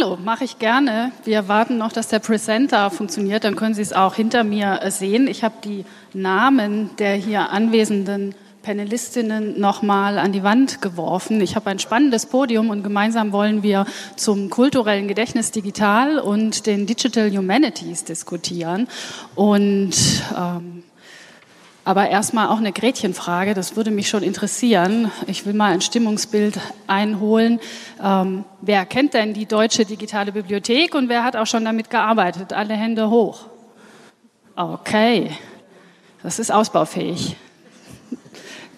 Hallo, mache ich gerne. Wir warten noch, dass der Presenter funktioniert, dann können Sie es auch hinter mir äh, sehen. Ich habe die Namen der hier anwesenden Panelistinnen nochmal an die Wand geworfen. Ich habe ein spannendes Podium und gemeinsam wollen wir zum kulturellen Gedächtnis digital und den Digital Humanities diskutieren. Und ähm, aber erstmal auch eine Gretchenfrage, das würde mich schon interessieren. Ich will mal ein Stimmungsbild einholen. Ähm, wer kennt denn die Deutsche Digitale Bibliothek und wer hat auch schon damit gearbeitet? Alle Hände hoch. Okay, das ist ausbaufähig.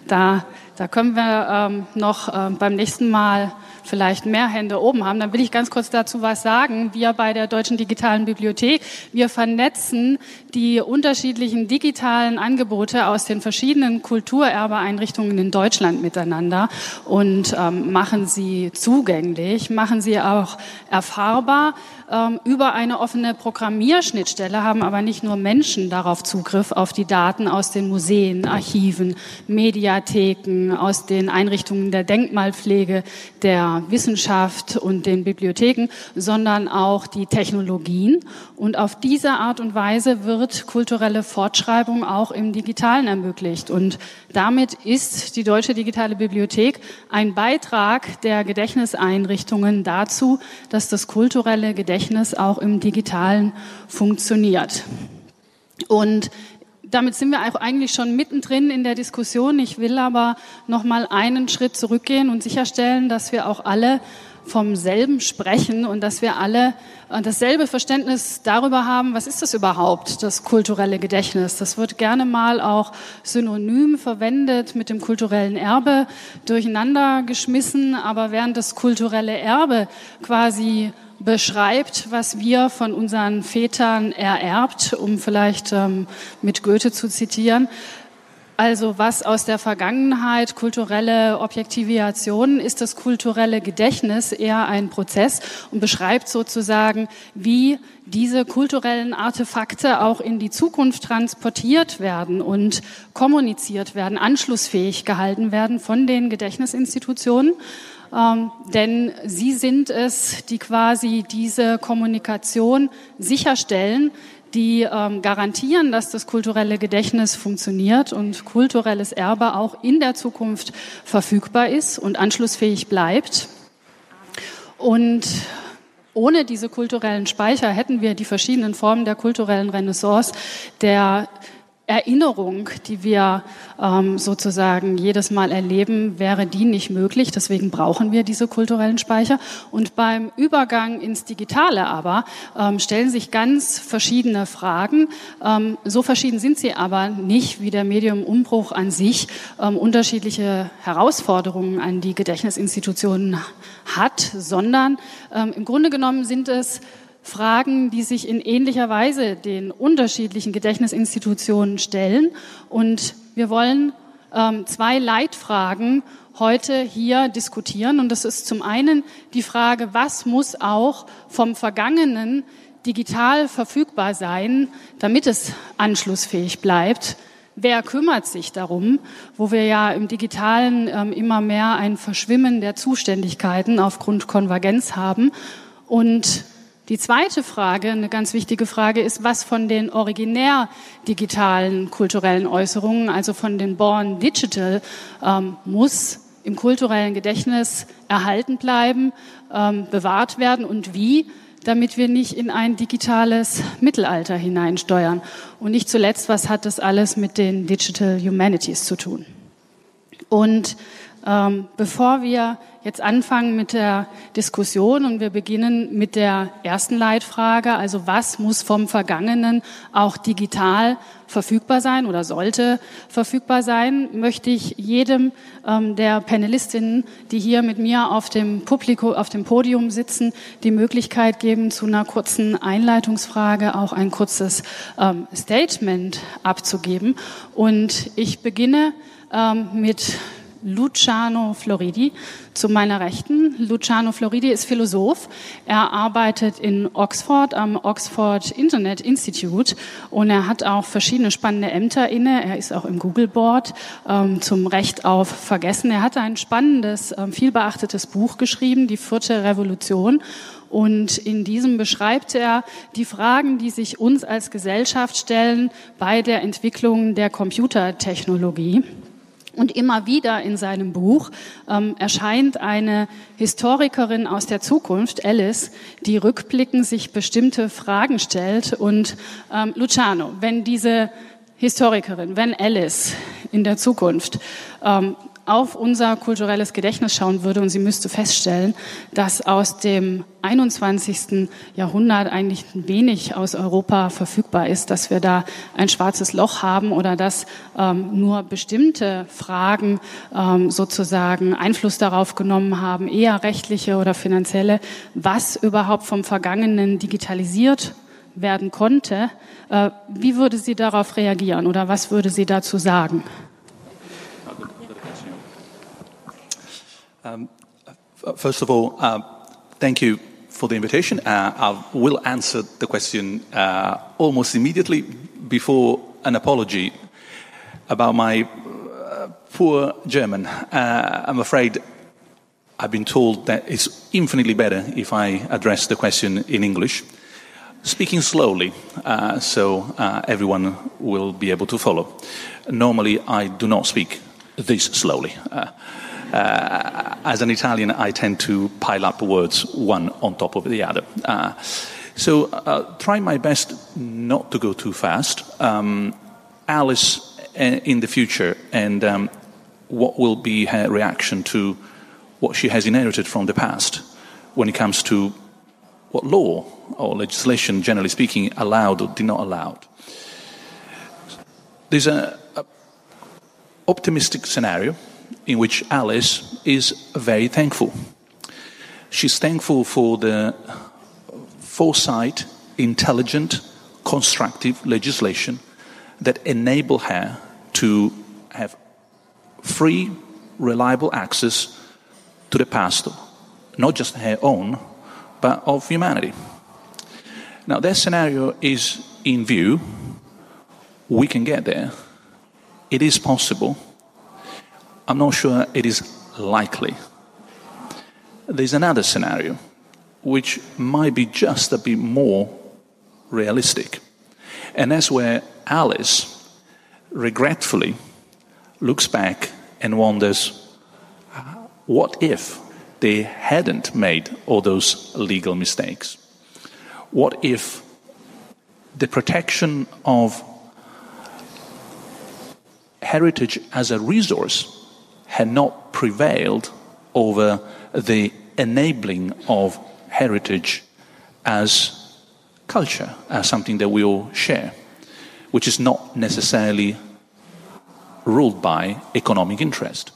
Da, da können wir ähm, noch ähm, beim nächsten Mal vielleicht mehr Hände oben haben, dann will ich ganz kurz dazu was sagen. Wir bei der Deutschen Digitalen Bibliothek, wir vernetzen die unterschiedlichen digitalen Angebote aus den verschiedenen Kulturerbeeinrichtungen in Deutschland miteinander und ähm, machen sie zugänglich, machen sie auch erfahrbar ähm, über eine offene Programmierschnittstelle, haben aber nicht nur Menschen darauf Zugriff auf die Daten aus den Museen, Archiven, Mediatheken, aus den Einrichtungen der Denkmalpflege, der Wissenschaft und den Bibliotheken, sondern auch die Technologien. Und auf diese Art und Weise wird kulturelle Fortschreibung auch im Digitalen ermöglicht. Und damit ist die Deutsche Digitale Bibliothek ein Beitrag der Gedächtniseinrichtungen dazu, dass das kulturelle Gedächtnis auch im Digitalen funktioniert. Und damit sind wir eigentlich schon mittendrin in der Diskussion. Ich will aber noch mal einen Schritt zurückgehen und sicherstellen, dass wir auch alle vom selben sprechen und dass wir alle äh, dasselbe Verständnis darüber haben, was ist das überhaupt, das kulturelle Gedächtnis. Das wird gerne mal auch synonym verwendet mit dem kulturellen Erbe durcheinander geschmissen, aber während das kulturelle Erbe quasi beschreibt, was wir von unseren Vätern ererbt, um vielleicht ähm, mit Goethe zu zitieren. Also was aus der Vergangenheit, kulturelle Objektivation, ist das kulturelle Gedächtnis eher ein Prozess und beschreibt sozusagen, wie diese kulturellen Artefakte auch in die Zukunft transportiert werden und kommuniziert werden, anschlussfähig gehalten werden von den Gedächtnisinstitutionen. Ähm, denn sie sind es, die quasi diese Kommunikation sicherstellen, die ähm, garantieren, dass das kulturelle Gedächtnis funktioniert und kulturelles Erbe auch in der Zukunft verfügbar ist und anschlussfähig bleibt. Und ohne diese kulturellen Speicher hätten wir die verschiedenen Formen der kulturellen Renaissance, der Erinnerung, die wir ähm, sozusagen jedes Mal erleben, wäre die nicht möglich. Deswegen brauchen wir diese kulturellen Speicher. Und beim Übergang ins Digitale aber ähm, stellen sich ganz verschiedene Fragen. Ähm, so verschieden sind sie aber nicht wie der Mediumumbruch an sich ähm, unterschiedliche Herausforderungen an die Gedächtnisinstitutionen hat, sondern ähm, im Grunde genommen sind es Fragen, die sich in ähnlicher Weise den unterschiedlichen Gedächtnisinstitutionen stellen. Und wir wollen ähm, zwei Leitfragen heute hier diskutieren. Und das ist zum einen die Frage, was muss auch vom Vergangenen digital verfügbar sein, damit es anschlussfähig bleibt. Wer kümmert sich darum, wo wir ja im Digitalen ähm, immer mehr ein Verschwimmen der Zuständigkeiten aufgrund Konvergenz haben? Und die zweite Frage, eine ganz wichtige Frage, ist, was von den originär digitalen kulturellen Äußerungen, also von den Born Digital, ähm, muss im kulturellen Gedächtnis erhalten bleiben, ähm, bewahrt werden und wie, damit wir nicht in ein digitales Mittelalter hineinsteuern. Und nicht zuletzt, was hat das alles mit den Digital Humanities zu tun? Und ähm, bevor wir jetzt anfangen mit der Diskussion und wir beginnen mit der ersten Leitfrage, also was muss vom Vergangenen auch digital verfügbar sein oder sollte verfügbar sein, möchte ich jedem ähm, der Panelistinnen, die hier mit mir auf dem Publikum, auf dem Podium sitzen, die Möglichkeit geben, zu einer kurzen Einleitungsfrage auch ein kurzes ähm, Statement abzugeben. Und ich beginne ähm, mit Luciano Floridi zu meiner Rechten. Luciano Floridi ist Philosoph. Er arbeitet in Oxford am Oxford Internet Institute und er hat auch verschiedene spannende Ämter inne. Er ist auch im Google Board ähm, zum Recht auf Vergessen. Er hat ein spannendes, ähm, vielbeachtetes Buch geschrieben, Die vierte Revolution. Und in diesem beschreibt er die Fragen, die sich uns als Gesellschaft stellen bei der Entwicklung der Computertechnologie. Und immer wieder in seinem Buch ähm, erscheint eine Historikerin aus der Zukunft, Alice, die rückblickend sich bestimmte Fragen stellt. Und ähm, Luciano, wenn diese Historikerin, wenn Alice in der Zukunft ähm, auf unser kulturelles Gedächtnis schauen würde und sie müsste feststellen, dass aus dem 21. Jahrhundert eigentlich wenig aus Europa verfügbar ist, dass wir da ein schwarzes Loch haben oder dass ähm, nur bestimmte Fragen ähm, sozusagen Einfluss darauf genommen haben, eher rechtliche oder finanzielle, was überhaupt vom Vergangenen digitalisiert werden konnte. Äh, wie würde sie darauf reagieren oder was würde sie dazu sagen? Um, first of all, uh, thank you for the invitation. Uh, I will answer the question uh, almost immediately before an apology about my uh, poor German. Uh, I'm afraid I've been told that it's infinitely better if I address the question in English, speaking slowly uh, so everyone will be able to follow. Normally, I do not speak this slowly. Uh, as an Italian, I tend to pile up words one on top of the other. Uh, so uh, try my best not to go too fast. Um, Alice uh, in the future and um, what will be her reaction to what she has inherited from the past when it comes to what law or legislation, generally speaking, allowed or did not allowed. There's an optimistic scenario in which Alice is very thankful. She's thankful for the foresight, intelligent, constructive legislation that enable her to have free, reliable access to the past, not just her own, but of humanity. Now, that scenario is in view. We can get there. It is possible I'm not sure it is likely. There's another scenario which might be just a bit more realistic. And that's where Alice regretfully looks back and wonders what if they hadn't made all those legal mistakes? What if the protection of heritage as a resource had not prevailed over the enabling of heritage as culture, as something that we all share, which is not necessarily ruled by economic interest.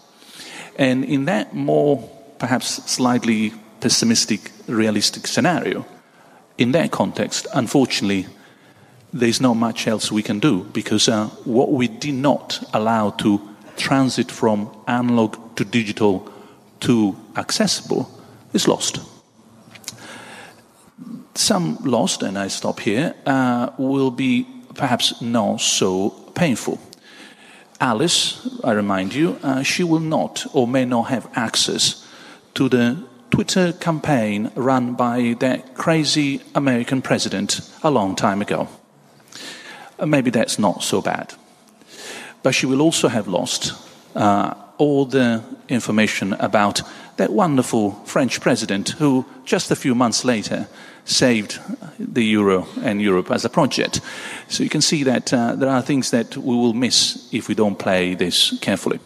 And in that more, perhaps slightly pessimistic, realistic scenario, in that context, unfortunately, there's not much else we can do because uh, what we did not allow to transit from analog to digital to accessible is lost. Some lost, and I stop here, uh, will be perhaps not so painful. Alice, I remind you, uh, she will not or may not have access to the Twitter campaign run by that crazy American president a long time ago. Uh, maybe that's not so bad but she will also have lost uh, all the information about that wonderful French president who, just a few months later, saved the euro and Europe as a project. So you can see that uh, there are things that we will miss if we don't play this carefully.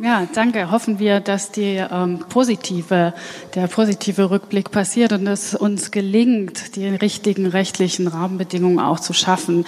Ja, danke. Hoffen wir, dass die, ähm, positive, der positive Rückblick passiert und es uns gelingt, die richtigen rechtlichen Rahmenbedingungen auch zu schaffen,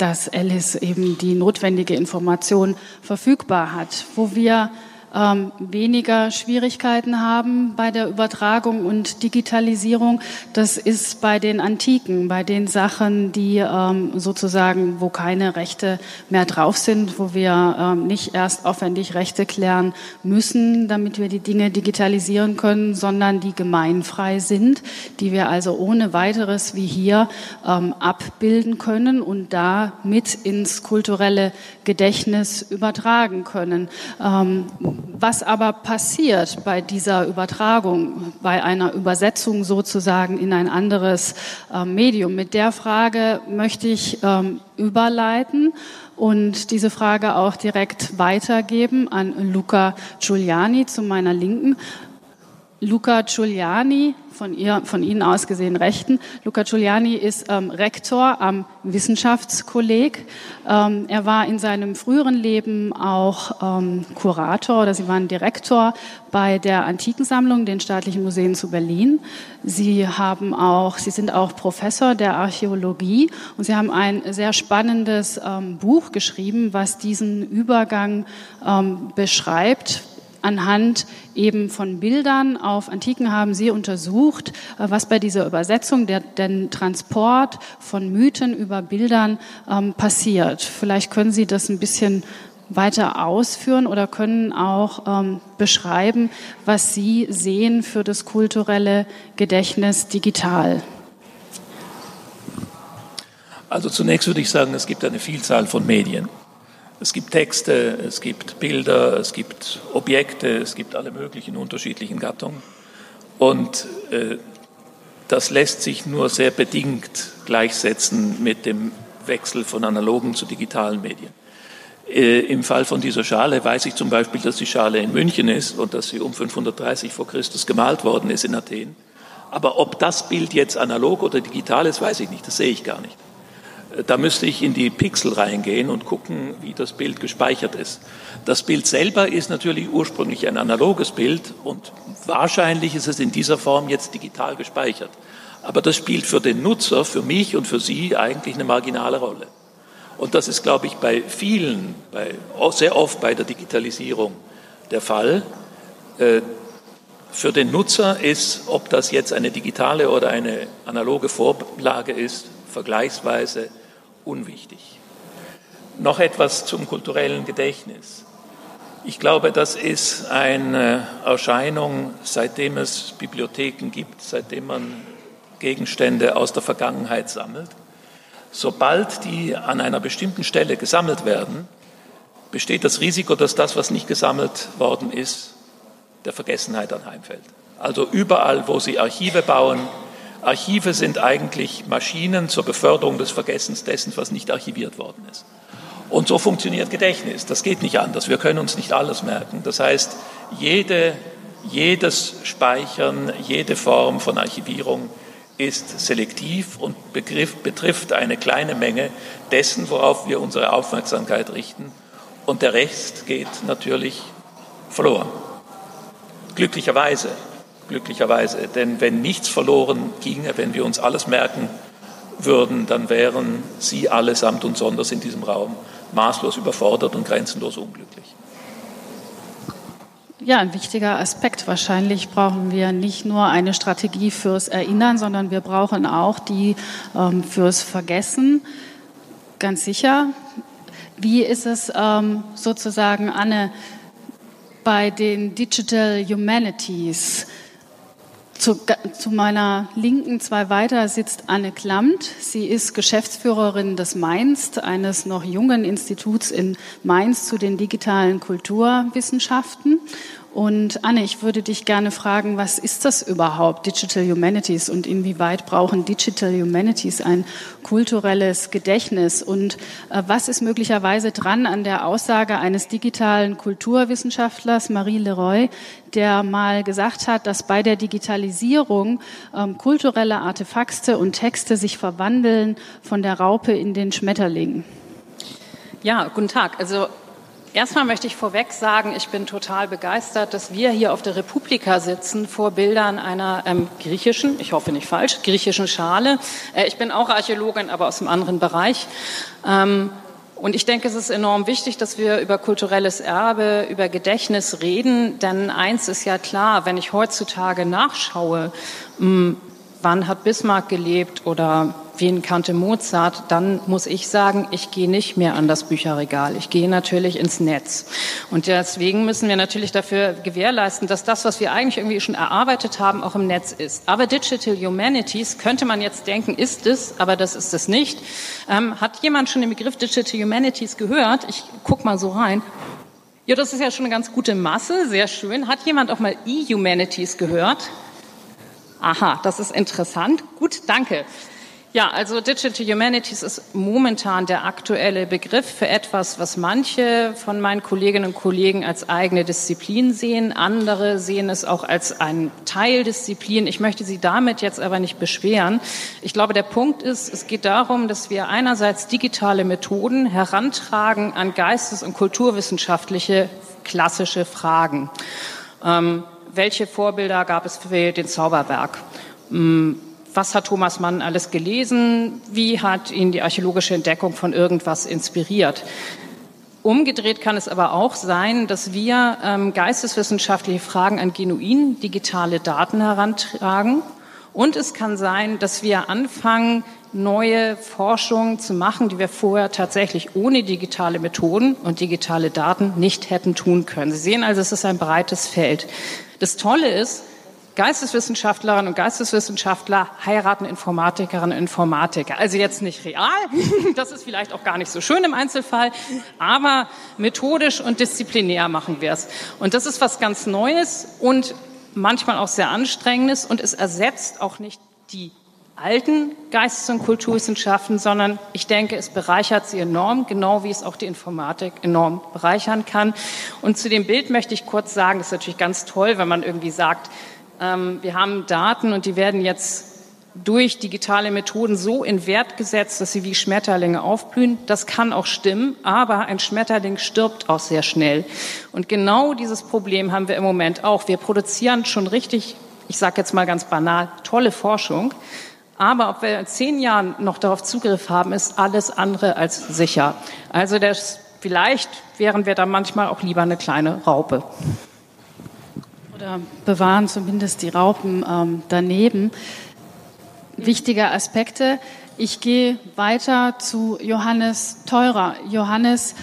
dass Alice eben die notwendige Information verfügbar hat. Wo wir ähm, weniger Schwierigkeiten haben bei der Übertragung und Digitalisierung. Das ist bei den Antiken, bei den Sachen, die ähm, sozusagen, wo keine Rechte mehr drauf sind, wo wir ähm, nicht erst aufwendig Rechte klären müssen, damit wir die Dinge digitalisieren können, sondern die gemeinfrei sind, die wir also ohne weiteres wie hier ähm, abbilden können und da mit ins kulturelle Gedächtnis übertragen können. Ähm, was aber passiert bei dieser Übertragung, bei einer Übersetzung sozusagen in ein anderes äh, Medium? Mit der Frage möchte ich ähm, überleiten und diese Frage auch direkt weitergeben an Luca Giuliani zu meiner Linken. Luca Giuliani, von, ihr, von Ihnen aus gesehen Rechten. Luca Giuliani ist ähm, Rektor am Wissenschaftskolleg. Ähm, er war in seinem früheren Leben auch ähm, Kurator oder Sie waren Direktor bei der Antikensammlung, den Staatlichen Museen zu Berlin. Sie haben auch, Sie sind auch Professor der Archäologie und Sie haben ein sehr spannendes ähm, Buch geschrieben, was diesen Übergang ähm, beschreibt anhand eben von Bildern auf Antiken haben Sie untersucht, äh, was bei dieser Übersetzung, der, den Transport von Mythen über Bildern ähm, passiert. Vielleicht können Sie das ein bisschen weiter ausführen oder können auch ähm, beschreiben, was Sie sehen für das kulturelle Gedächtnis digital. Also zunächst würde ich sagen, es gibt eine Vielzahl von Medien. Es gibt Texte, es gibt Bilder, es gibt Objekte, es gibt alle möglichen unterschiedlichen Gattungen. Und äh, das lässt sich nur sehr bedingt gleichsetzen mit dem Wechsel von analogen zu digitalen Medien. Äh, Im Fall von dieser Schale weiß ich zum Beispiel, dass die Schale in München ist und dass sie um 530 vor Christus gemalt worden ist in Athen. Aber ob das Bild jetzt analog oder digital ist, weiß ich nicht. Das sehe ich gar nicht. Da müsste ich in die Pixel reingehen und gucken, wie das Bild gespeichert ist. Das Bild selber ist natürlich ursprünglich ein analoges Bild und wahrscheinlich ist es in dieser Form jetzt digital gespeichert. Aber das spielt für den Nutzer, für mich und für Sie eigentlich eine marginale Rolle. Und das ist, glaube ich, bei vielen, bei, sehr oft bei der Digitalisierung der Fall. Äh, für den Nutzer ist, ob das jetzt eine digitale oder eine analoge Vorlage ist, vergleichsweise unwichtig. Noch etwas zum kulturellen Gedächtnis. Ich glaube, das ist eine Erscheinung, seitdem es Bibliotheken gibt, seitdem man Gegenstände aus der Vergangenheit sammelt. Sobald die an einer bestimmten Stelle gesammelt werden, besteht das Risiko, dass das, was nicht gesammelt worden ist, der Vergessenheit anheimfällt. Also überall, wo Sie Archive bauen, Archive sind eigentlich Maschinen zur Beförderung des Vergessens dessen, was nicht archiviert worden ist. Und so funktioniert Gedächtnis. Das geht nicht anders. Wir können uns nicht alles merken. Das heißt, jede, jedes Speichern, jede Form von Archivierung ist selektiv und begriff, betrifft eine kleine Menge dessen, worauf wir unsere Aufmerksamkeit richten. Und der Rest geht natürlich verloren. Glücklicherweise glücklicherweise. Denn wenn nichts verloren ginge, wenn wir uns alles merken würden, dann wären Sie allesamt und sonders in diesem Raum maßlos überfordert und grenzenlos unglücklich. Ja, ein wichtiger Aspekt. Wahrscheinlich brauchen wir nicht nur eine Strategie fürs Erinnern, sondern wir brauchen auch die ähm, fürs Vergessen. Ganz sicher. Wie ist es ähm, sozusagen, Anne, bei den Digital Humanities? Zu, zu, meiner Linken zwei weiter sitzt Anne Klamt. Sie ist Geschäftsführerin des Mainz, eines noch jungen Instituts in Mainz zu den digitalen Kulturwissenschaften. Und Anne, ich würde dich gerne fragen, was ist das überhaupt, Digital Humanities, und inwieweit brauchen Digital Humanities ein kulturelles Gedächtnis? Und äh, was ist möglicherweise dran an der Aussage eines digitalen Kulturwissenschaftlers, Marie Leroy, der mal gesagt hat, dass bei der Digitalisierung ähm, kulturelle Artefakte und Texte sich verwandeln von der Raupe in den Schmetterling? Ja, guten Tag. Also Erstmal möchte ich vorweg sagen, ich bin total begeistert, dass wir hier auf der Republika sitzen vor Bildern einer ähm, griechischen, ich hoffe nicht falsch, griechischen Schale. Äh, ich bin auch Archäologin, aber aus einem anderen Bereich. Ähm, Und ich denke, es ist enorm wichtig, dass wir über kulturelles Erbe, über Gedächtnis reden, denn eins ist ja klar, wenn ich heutzutage nachschaue, hm, wann hat Bismarck gelebt oder wen kannte Mozart, dann muss ich sagen, ich gehe nicht mehr an das Bücherregal. Ich gehe natürlich ins Netz. Und deswegen müssen wir natürlich dafür gewährleisten, dass das, was wir eigentlich irgendwie schon erarbeitet haben, auch im Netz ist. Aber Digital Humanities könnte man jetzt denken, ist es, aber das ist es nicht. Ähm, hat jemand schon den Begriff Digital Humanities gehört? Ich guck mal so rein. Ja, das ist ja schon eine ganz gute Masse, sehr schön. Hat jemand auch mal E-Humanities gehört? Aha, das ist interessant. Gut, danke. Ja, also Digital Humanities ist momentan der aktuelle Begriff für etwas, was manche von meinen Kolleginnen und Kollegen als eigene Disziplin sehen. Andere sehen es auch als ein Teildisziplin. Ich möchte Sie damit jetzt aber nicht beschweren. Ich glaube, der Punkt ist, es geht darum, dass wir einerseits digitale Methoden herantragen an geistes- und kulturwissenschaftliche klassische Fragen. Ähm, welche Vorbilder gab es für den Zauberberg? Hm, was hat Thomas Mann alles gelesen? Wie hat ihn die archäologische Entdeckung von irgendwas inspiriert? Umgedreht kann es aber auch sein, dass wir ähm, geisteswissenschaftliche Fragen an genuin digitale Daten herantragen. Und es kann sein, dass wir anfangen, neue Forschung zu machen, die wir vorher tatsächlich ohne digitale Methoden und digitale Daten nicht hätten tun können. Sie sehen also, es ist ein breites Feld. Das Tolle ist, Geisteswissenschaftlerinnen und Geisteswissenschaftler heiraten Informatikerinnen und Informatiker. Also jetzt nicht real, das ist vielleicht auch gar nicht so schön im Einzelfall, aber methodisch und disziplinär machen wir es. Und das ist was ganz Neues und manchmal auch sehr Anstrengendes und es ersetzt auch nicht die alten Geistes- und Kulturwissenschaften, sondern ich denke, es bereichert sie enorm, genau wie es auch die Informatik enorm bereichern kann. Und zu dem Bild möchte ich kurz sagen, das ist natürlich ganz toll, wenn man irgendwie sagt, wir haben Daten und die werden jetzt durch digitale Methoden so in Wert gesetzt, dass sie wie Schmetterlinge aufblühen. Das kann auch stimmen, aber ein Schmetterling stirbt auch sehr schnell. Und genau dieses Problem haben wir im Moment auch. Wir produzieren schon richtig, ich sage jetzt mal ganz banal, tolle Forschung. Aber ob wir in zehn Jahren noch darauf Zugriff haben, ist alles andere als sicher. Also das, vielleicht wären wir da manchmal auch lieber eine kleine Raupe oder bewahren zumindest die Raupen ähm, daneben. Wichtige Aspekte. Ich gehe weiter zu Johannes Teurer. Johannes,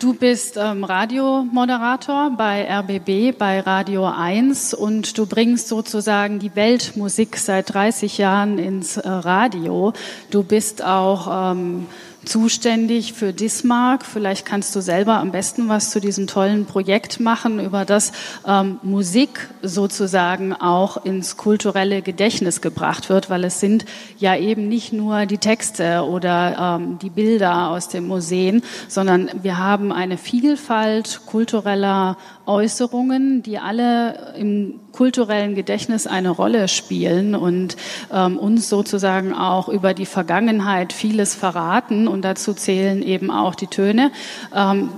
du bist ähm, Radiomoderator bei RBB, bei Radio 1 und du bringst sozusagen die Weltmusik seit 30 Jahren ins äh, Radio. Du bist auch ähm, zuständig für Dismark. Vielleicht kannst du selber am besten was zu diesem tollen Projekt machen, über das ähm, Musik sozusagen auch ins kulturelle Gedächtnis gebracht wird, weil es sind ja eben nicht nur die Texte oder ähm, die Bilder aus den Museen, sondern wir haben eine Vielfalt kultureller Äußerungen, die alle im kulturellen Gedächtnis eine Rolle spielen und ähm, uns sozusagen auch über die Vergangenheit vieles verraten. Und dazu zählen eben auch die Töne. Ähm,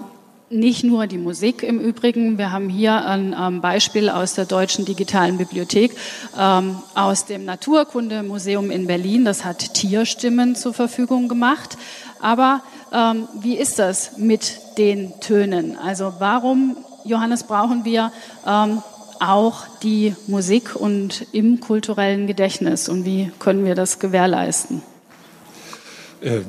nicht nur die Musik im Übrigen. Wir haben hier ein ähm, Beispiel aus der Deutschen Digitalen Bibliothek, ähm, aus dem Naturkundemuseum in Berlin. Das hat Tierstimmen zur Verfügung gemacht. Aber ähm, wie ist das mit den Tönen? Also warum Johannes, brauchen wir ähm, auch die Musik und im kulturellen Gedächtnis und wie können wir das gewährleisten? Äh,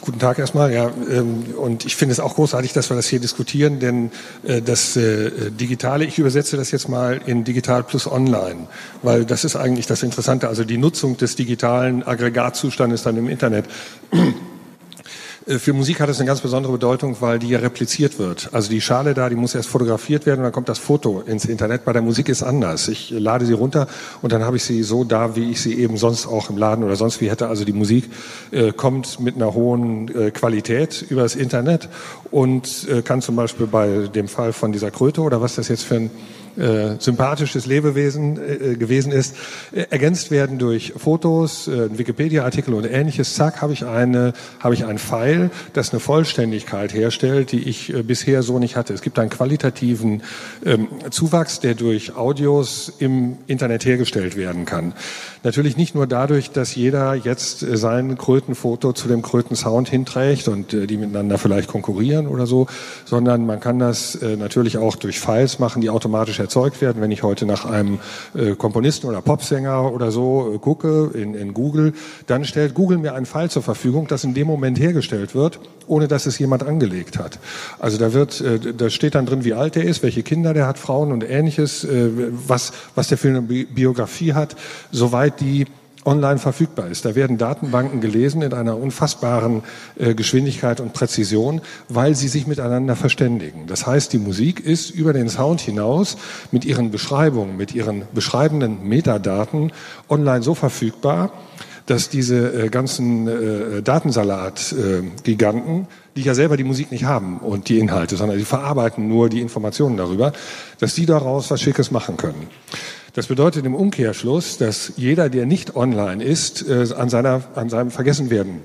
guten Tag erstmal, ja, ähm, und ich finde es auch großartig, dass wir das hier diskutieren, denn äh, das äh, Digitale, ich übersetze das jetzt mal in Digital plus Online, weil das ist eigentlich das Interessante, also die Nutzung des digitalen Aggregatzustandes dann im Internet. Äh, für Musik hat es eine ganz besondere Bedeutung, weil die ja repliziert wird. Also die Schale da, die muss erst fotografiert werden und dann kommt das Foto ins Internet. Bei der Musik ist anders. Ich lade sie runter und dann habe ich sie so da, wie ich sie eben sonst auch im Laden oder sonst wie hätte. Also die Musik äh, kommt mit einer hohen äh, Qualität übers Internet und äh, kann zum Beispiel bei dem Fall von dieser Kröte oder was das jetzt für ein äh, sympathisches Lebewesen äh, gewesen ist, äh, ergänzt werden durch Fotos, äh, Wikipedia-Artikel und ähnliches. Zack, habe ich eine, habe ich ein weil das eine Vollständigkeit herstellt, die ich äh, bisher so nicht hatte. Es gibt einen qualitativen ähm, Zuwachs, der durch Audios im Internet hergestellt werden kann. Natürlich nicht nur dadurch, dass jeder jetzt äh, sein Krötenfoto zu dem Krötensound hinträgt und äh, die miteinander vielleicht konkurrieren oder so, sondern man kann das äh, natürlich auch durch Files machen, die automatisch erzeugt werden. Wenn ich heute nach einem äh, Komponisten oder Popsänger oder so äh, gucke in, in Google, dann stellt Google mir ein File zur Verfügung, das in dem Moment hergestellt wird, ohne dass es jemand angelegt hat. Also da wird, äh, da steht dann drin, wie alt er ist, welche Kinder der hat, Frauen und ähnliches, äh, was, was der für eine Biografie hat, soweit die online verfügbar ist. Da werden Datenbanken gelesen in einer unfassbaren äh, Geschwindigkeit und Präzision, weil sie sich miteinander verständigen. Das heißt, die Musik ist über den Sound hinaus mit ihren Beschreibungen, mit ihren beschreibenden Metadaten online so verfügbar, dass diese äh, ganzen äh, Datensalat-Giganten, äh, die ja selber die Musik nicht haben und die Inhalte, sondern die verarbeiten nur die Informationen darüber, dass die daraus was Schickes machen können. Das bedeutet im Umkehrschluss, dass jeder, der nicht online ist, äh, an, seiner, an seinem Vergessenwerden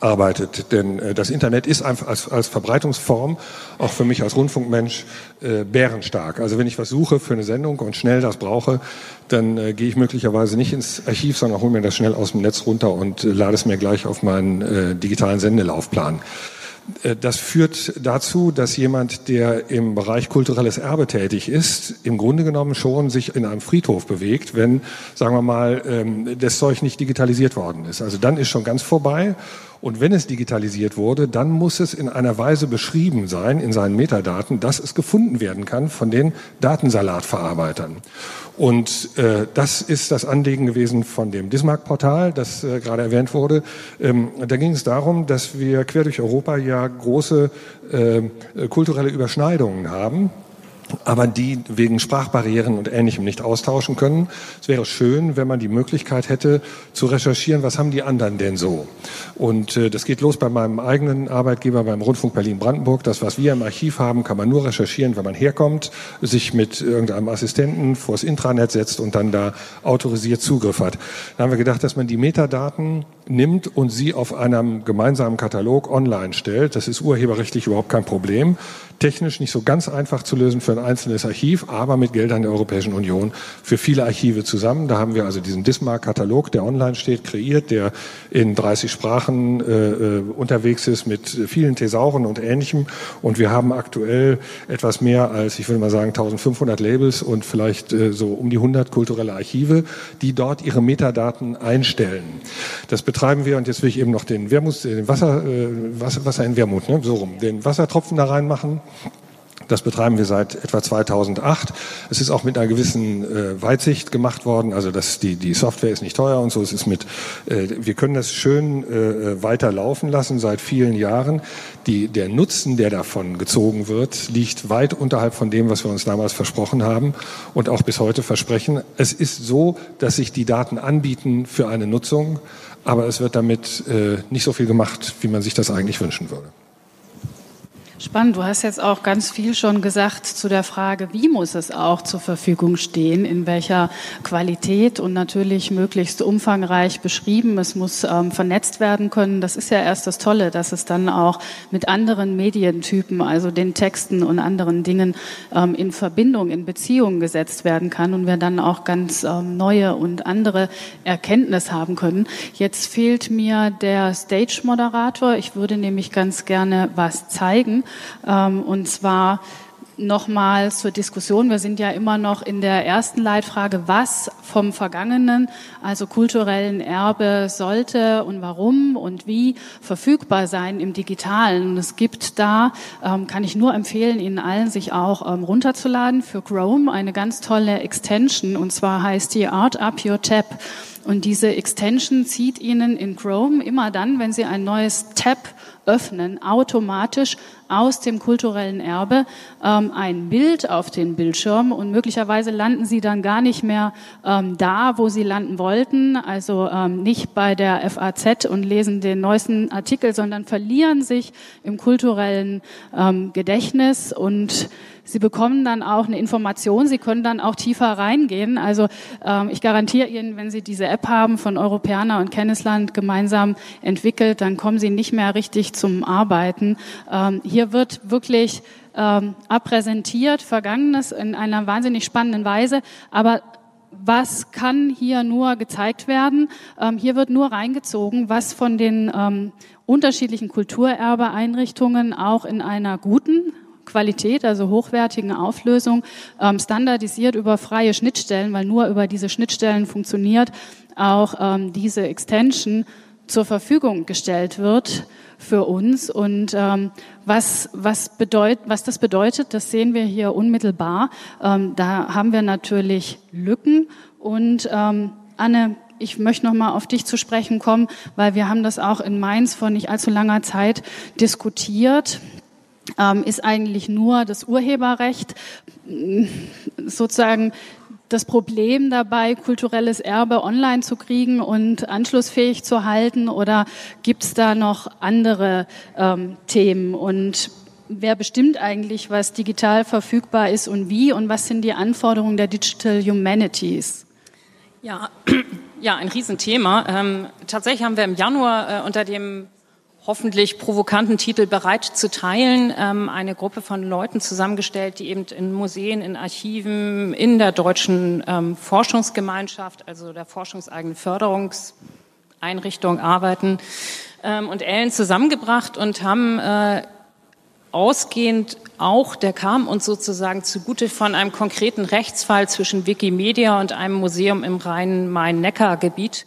arbeitet. Denn äh, das Internet ist einfach als, als Verbreitungsform, auch für mich als Rundfunkmensch, äh, bärenstark. Also wenn ich was suche für eine Sendung und schnell das brauche, dann äh, gehe ich möglicherweise nicht ins Archiv, sondern hole mir das schnell aus dem Netz runter und äh, lade es mir gleich auf meinen äh, digitalen Sendelaufplan. Äh, das führt dazu, dass jemand, der im Bereich kulturelles Erbe tätig ist, im Grunde genommen schon sich in einem Friedhof bewegt, wenn, sagen wir mal, ähm, das Zeug nicht digitalisiert worden ist. Also dann ist schon ganz vorbei. Und wenn es digitalisiert wurde, dann muss es in einer Weise beschrieben sein in seinen Metadaten, dass es gefunden werden kann von den Datensalatverarbeitern. Und äh, das ist das Anliegen gewesen von dem Dismark-Portal, das äh, gerade erwähnt wurde. Ähm, da ging es darum, dass wir quer durch Europa ja große äh, kulturelle Überschneidungen haben aber die wegen Sprachbarrieren und Ähnlichem nicht austauschen können. Es wäre schön, wenn man die Möglichkeit hätte, zu recherchieren, was haben die anderen denn so. Und äh, das geht los bei meinem eigenen Arbeitgeber, beim Rundfunk Berlin-Brandenburg. Das, was wir im Archiv haben, kann man nur recherchieren, wenn man herkommt, sich mit irgendeinem Assistenten vors Intranet setzt und dann da autorisiert Zugriff hat. Da haben wir gedacht, dass man die Metadaten nimmt und sie auf einem gemeinsamen Katalog online stellt. Das ist urheberrechtlich überhaupt kein Problem technisch nicht so ganz einfach zu lösen für ein einzelnes Archiv, aber mit Geldern der Europäischen Union für viele Archive zusammen. Da haben wir also diesen Dismark-Katalog, der online steht, kreiert, der in 30 Sprachen äh, äh, unterwegs ist mit vielen Thesauren und Ähnlichem. Und wir haben aktuell etwas mehr als, ich würde mal sagen, 1500 Labels und vielleicht äh, so um die 100 kulturelle Archive, die dort ihre Metadaten einstellen. Das betreiben wir, und jetzt will ich eben noch den Wermut, den Wasser, äh, Wasser, Wasser in Wermut, ne, so rum, den Wassertropfen da reinmachen. Das betreiben wir seit etwa 2008. Es ist auch mit einer gewissen äh, Weitsicht gemacht worden. Also dass die, die Software ist nicht teuer und so. Es ist mit, äh, wir können das schön äh, weiter laufen lassen seit vielen Jahren. Die, der Nutzen, der davon gezogen wird, liegt weit unterhalb von dem, was wir uns damals versprochen haben und auch bis heute versprechen. Es ist so, dass sich die Daten anbieten für eine Nutzung, aber es wird damit äh, nicht so viel gemacht, wie man sich das eigentlich wünschen würde. Spannend. Du hast jetzt auch ganz viel schon gesagt zu der Frage, wie muss es auch zur Verfügung stehen, in welcher Qualität und natürlich möglichst umfangreich beschrieben. Es muss ähm, vernetzt werden können. Das ist ja erst das Tolle, dass es dann auch mit anderen Medientypen, also den Texten und anderen Dingen ähm, in Verbindung, in Beziehung gesetzt werden kann und wir dann auch ganz ähm, neue und andere Erkenntnis haben können. Jetzt fehlt mir der Stage-Moderator. Ich würde nämlich ganz gerne was zeigen. Ähm, und zwar nochmal zur Diskussion. Wir sind ja immer noch in der ersten Leitfrage, was vom Vergangenen, also kulturellen Erbe sollte und warum und wie verfügbar sein im Digitalen. Es gibt da, ähm, kann ich nur empfehlen, Ihnen allen sich auch ähm, runterzuladen für Chrome eine ganz tolle Extension und zwar heißt die Art Up Your Tab. Und diese Extension zieht Ihnen in Chrome immer dann, wenn Sie ein neues Tab öffnen, automatisch aus dem kulturellen Erbe ähm, ein Bild auf den Bildschirm und möglicherweise landen Sie dann gar nicht mehr ähm, da, wo Sie landen wollten, also ähm, nicht bei der FAZ und lesen den neuesten Artikel, sondern verlieren sich im kulturellen ähm, Gedächtnis und Sie bekommen dann auch eine Information, Sie können dann auch tiefer reingehen. Also ähm, ich garantiere Ihnen, wenn Sie diese App haben von Europäer und Kennisland gemeinsam entwickelt, dann kommen Sie nicht mehr richtig zum Arbeiten. Ähm, hier wird wirklich ähm, abpräsentiert, Vergangenes in einer wahnsinnig spannenden Weise, aber was kann hier nur gezeigt werden? Ähm, hier wird nur reingezogen, was von den ähm, unterschiedlichen Kulturerbeeinrichtungen auch in einer guten Qualität, also hochwertigen Auflösung, ähm, standardisiert über freie Schnittstellen, weil nur über diese Schnittstellen funktioniert, auch ähm, diese Extension zur Verfügung gestellt wird für uns. Und ähm, was, was, bedeut, was das bedeutet, das sehen wir hier unmittelbar. Ähm, da haben wir natürlich Lücken. Und ähm, Anne, ich möchte noch mal auf dich zu sprechen kommen, weil wir haben das auch in Mainz vor nicht allzu langer Zeit diskutiert. Ähm, ist eigentlich nur das Urheberrecht sozusagen das Problem dabei, kulturelles Erbe online zu kriegen und anschlussfähig zu halten? Oder gibt es da noch andere ähm, Themen? Und wer bestimmt eigentlich, was digital verfügbar ist und wie? Und was sind die Anforderungen der Digital Humanities? Ja, ja ein Riesenthema. Ähm, tatsächlich haben wir im Januar äh, unter dem hoffentlich provokanten Titel bereit zu teilen, ähm, eine Gruppe von Leuten zusammengestellt, die eben in Museen, in Archiven, in der deutschen ähm, Forschungsgemeinschaft, also der forschungseigenen Förderungseinrichtung arbeiten ähm, und Ellen zusammengebracht und haben äh, ausgehend auch, der kam uns sozusagen zugute von einem konkreten Rechtsfall zwischen Wikimedia und einem Museum im Rhein-Main-Neckar-Gebiet.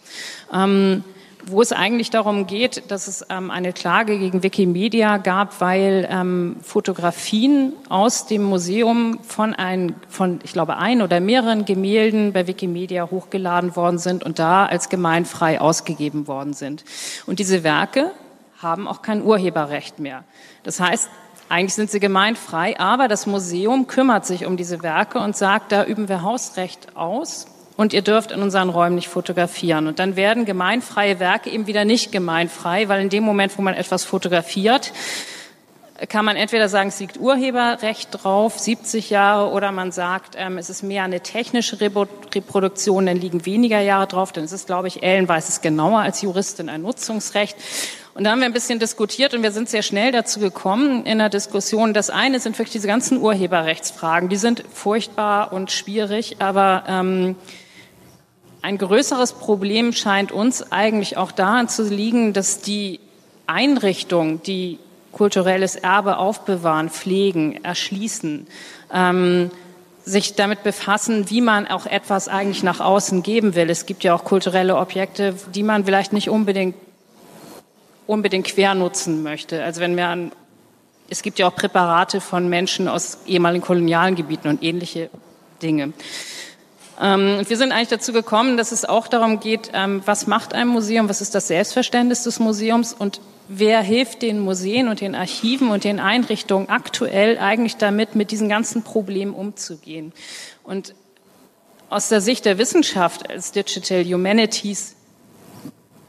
Ähm, wo es eigentlich darum geht, dass es ähm, eine Klage gegen Wikimedia gab, weil ähm, Fotografien aus dem Museum von ein, von, ich glaube, ein oder mehreren Gemälden bei Wikimedia hochgeladen worden sind und da als gemeinfrei ausgegeben worden sind. Und diese Werke haben auch kein Urheberrecht mehr. Das heißt, eigentlich sind sie gemeinfrei, aber das Museum kümmert sich um diese Werke und sagt, da üben wir Hausrecht aus und ihr dürft in unseren Räumen nicht fotografieren. Und dann werden gemeinfreie Werke eben wieder nicht gemeinfrei, weil in dem Moment, wo man etwas fotografiert, kann man entweder sagen, es liegt Urheberrecht drauf, 70 Jahre, oder man sagt, ähm, es ist mehr eine technische Reproduktion, dann liegen weniger Jahre drauf. Dann ist es, glaube ich, Ellen weiß es genauer als Juristin ein Nutzungsrecht. Und da haben wir ein bisschen diskutiert und wir sind sehr schnell dazu gekommen in der Diskussion. Das eine sind wirklich diese ganzen Urheberrechtsfragen. Die sind furchtbar und schwierig, aber ähm, ein größeres Problem scheint uns eigentlich auch daran zu liegen, dass die Einrichtungen, die kulturelles Erbe aufbewahren, pflegen, erschließen, ähm, sich damit befassen, wie man auch etwas eigentlich nach außen geben will. Es gibt ja auch kulturelle Objekte, die man vielleicht nicht unbedingt unbedingt quer nutzen möchte. Also wenn wir an, es gibt ja auch Präparate von Menschen aus ehemaligen kolonialen Gebieten und ähnliche Dinge. Ähm, wir sind eigentlich dazu gekommen, dass es auch darum geht, ähm, was macht ein Museum, was ist das Selbstverständnis des Museums und wer hilft den Museen und den Archiven und den Einrichtungen aktuell eigentlich damit, mit diesen ganzen Problemen umzugehen. Und aus der Sicht der Wissenschaft als Digital Humanities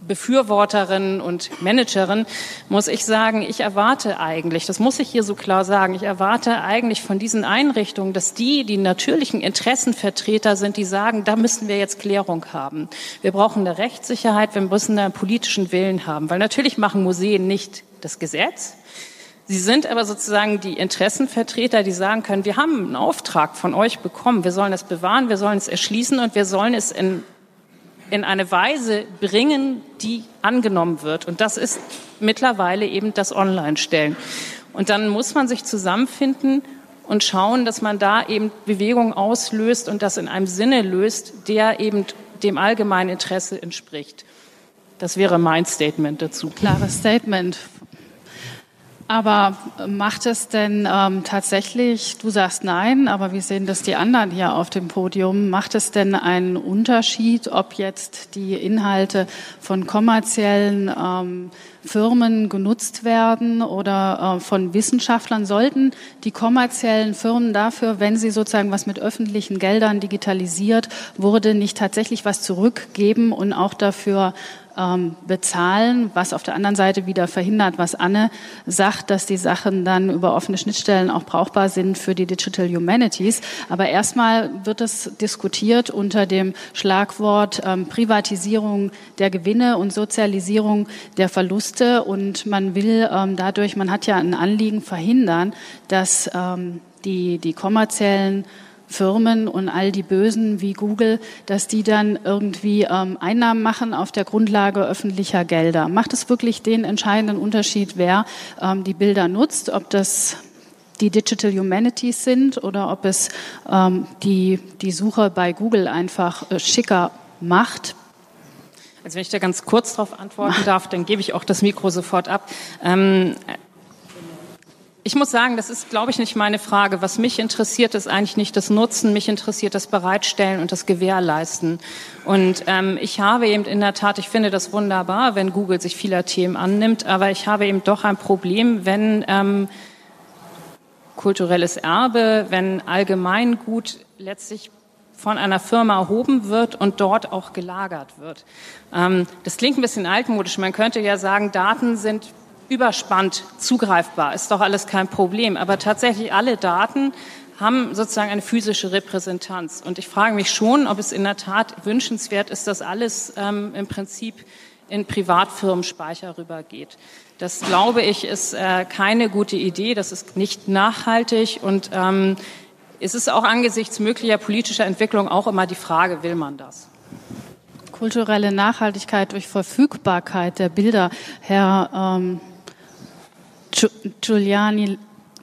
Befürworterin und Managerin, muss ich sagen, ich erwarte eigentlich, das muss ich hier so klar sagen, ich erwarte eigentlich von diesen Einrichtungen, dass die die natürlichen Interessenvertreter sind, die sagen, da müssen wir jetzt Klärung haben. Wir brauchen eine Rechtssicherheit, wir müssen einen politischen Willen haben, weil natürlich machen Museen nicht das Gesetz. Sie sind aber sozusagen die Interessenvertreter, die sagen können, wir haben einen Auftrag von euch bekommen, wir sollen es bewahren, wir sollen es erschließen und wir sollen es in in eine Weise bringen, die angenommen wird. Und das ist mittlerweile eben das Online-Stellen. Und dann muss man sich zusammenfinden und schauen, dass man da eben Bewegung auslöst und das in einem Sinne löst, der eben dem allgemeinen Interesse entspricht. Das wäre mein Statement dazu. Klares Statement aber macht es denn ähm, tatsächlich, du sagst nein, aber wie sehen das die anderen hier auf dem Podium, macht es denn einen Unterschied, ob jetzt die Inhalte von kommerziellen ähm, Firmen genutzt werden oder äh, von Wissenschaftlern? Sollten die kommerziellen Firmen dafür, wenn sie sozusagen was mit öffentlichen Geldern digitalisiert wurde, nicht tatsächlich was zurückgeben und auch dafür ähm, bezahlen, was auf der anderen Seite wieder verhindert, was Anne sagt, dass die Sachen dann über offene Schnittstellen auch brauchbar sind für die Digital Humanities. Aber erstmal wird es diskutiert unter dem Schlagwort ähm, Privatisierung der Gewinne und Sozialisierung der Verluste. Und man will ähm, dadurch, man hat ja ein Anliegen verhindern, dass ähm, die, die kommerziellen Firmen und all die Bösen wie Google, dass die dann irgendwie ähm, Einnahmen machen auf der Grundlage öffentlicher Gelder. Macht es wirklich den entscheidenden Unterschied, wer ähm, die Bilder nutzt, ob das die Digital Humanities sind oder ob es ähm, die, die Suche bei Google einfach äh, schicker macht? Also wenn ich da ganz kurz darauf antworten darf, dann gebe ich auch das Mikro sofort ab. Ähm, ich muss sagen, das ist, glaube ich, nicht meine Frage. Was mich interessiert, ist eigentlich nicht das Nutzen. Mich interessiert das Bereitstellen und das Gewährleisten. Und ähm, ich habe eben in der Tat, ich finde das wunderbar, wenn Google sich vieler Themen annimmt, aber ich habe eben doch ein Problem, wenn ähm, kulturelles Erbe, wenn Allgemeingut letztlich von einer Firma erhoben wird und dort auch gelagert wird. Ähm, das klingt ein bisschen altmodisch. Man könnte ja sagen, Daten sind überspannt zugreifbar, ist doch alles kein Problem. Aber tatsächlich alle Daten haben sozusagen eine physische Repräsentanz. Und ich frage mich schon, ob es in der Tat wünschenswert ist, dass alles ähm, im Prinzip in Privatfirmenspeicher rübergeht. Das glaube ich ist äh, keine gute Idee. Das ist nicht nachhaltig und ähm, es ist auch angesichts möglicher politischer Entwicklung auch immer die Frage, will man das? Kulturelle Nachhaltigkeit durch Verfügbarkeit der Bilder, Herr ähm Giuliani,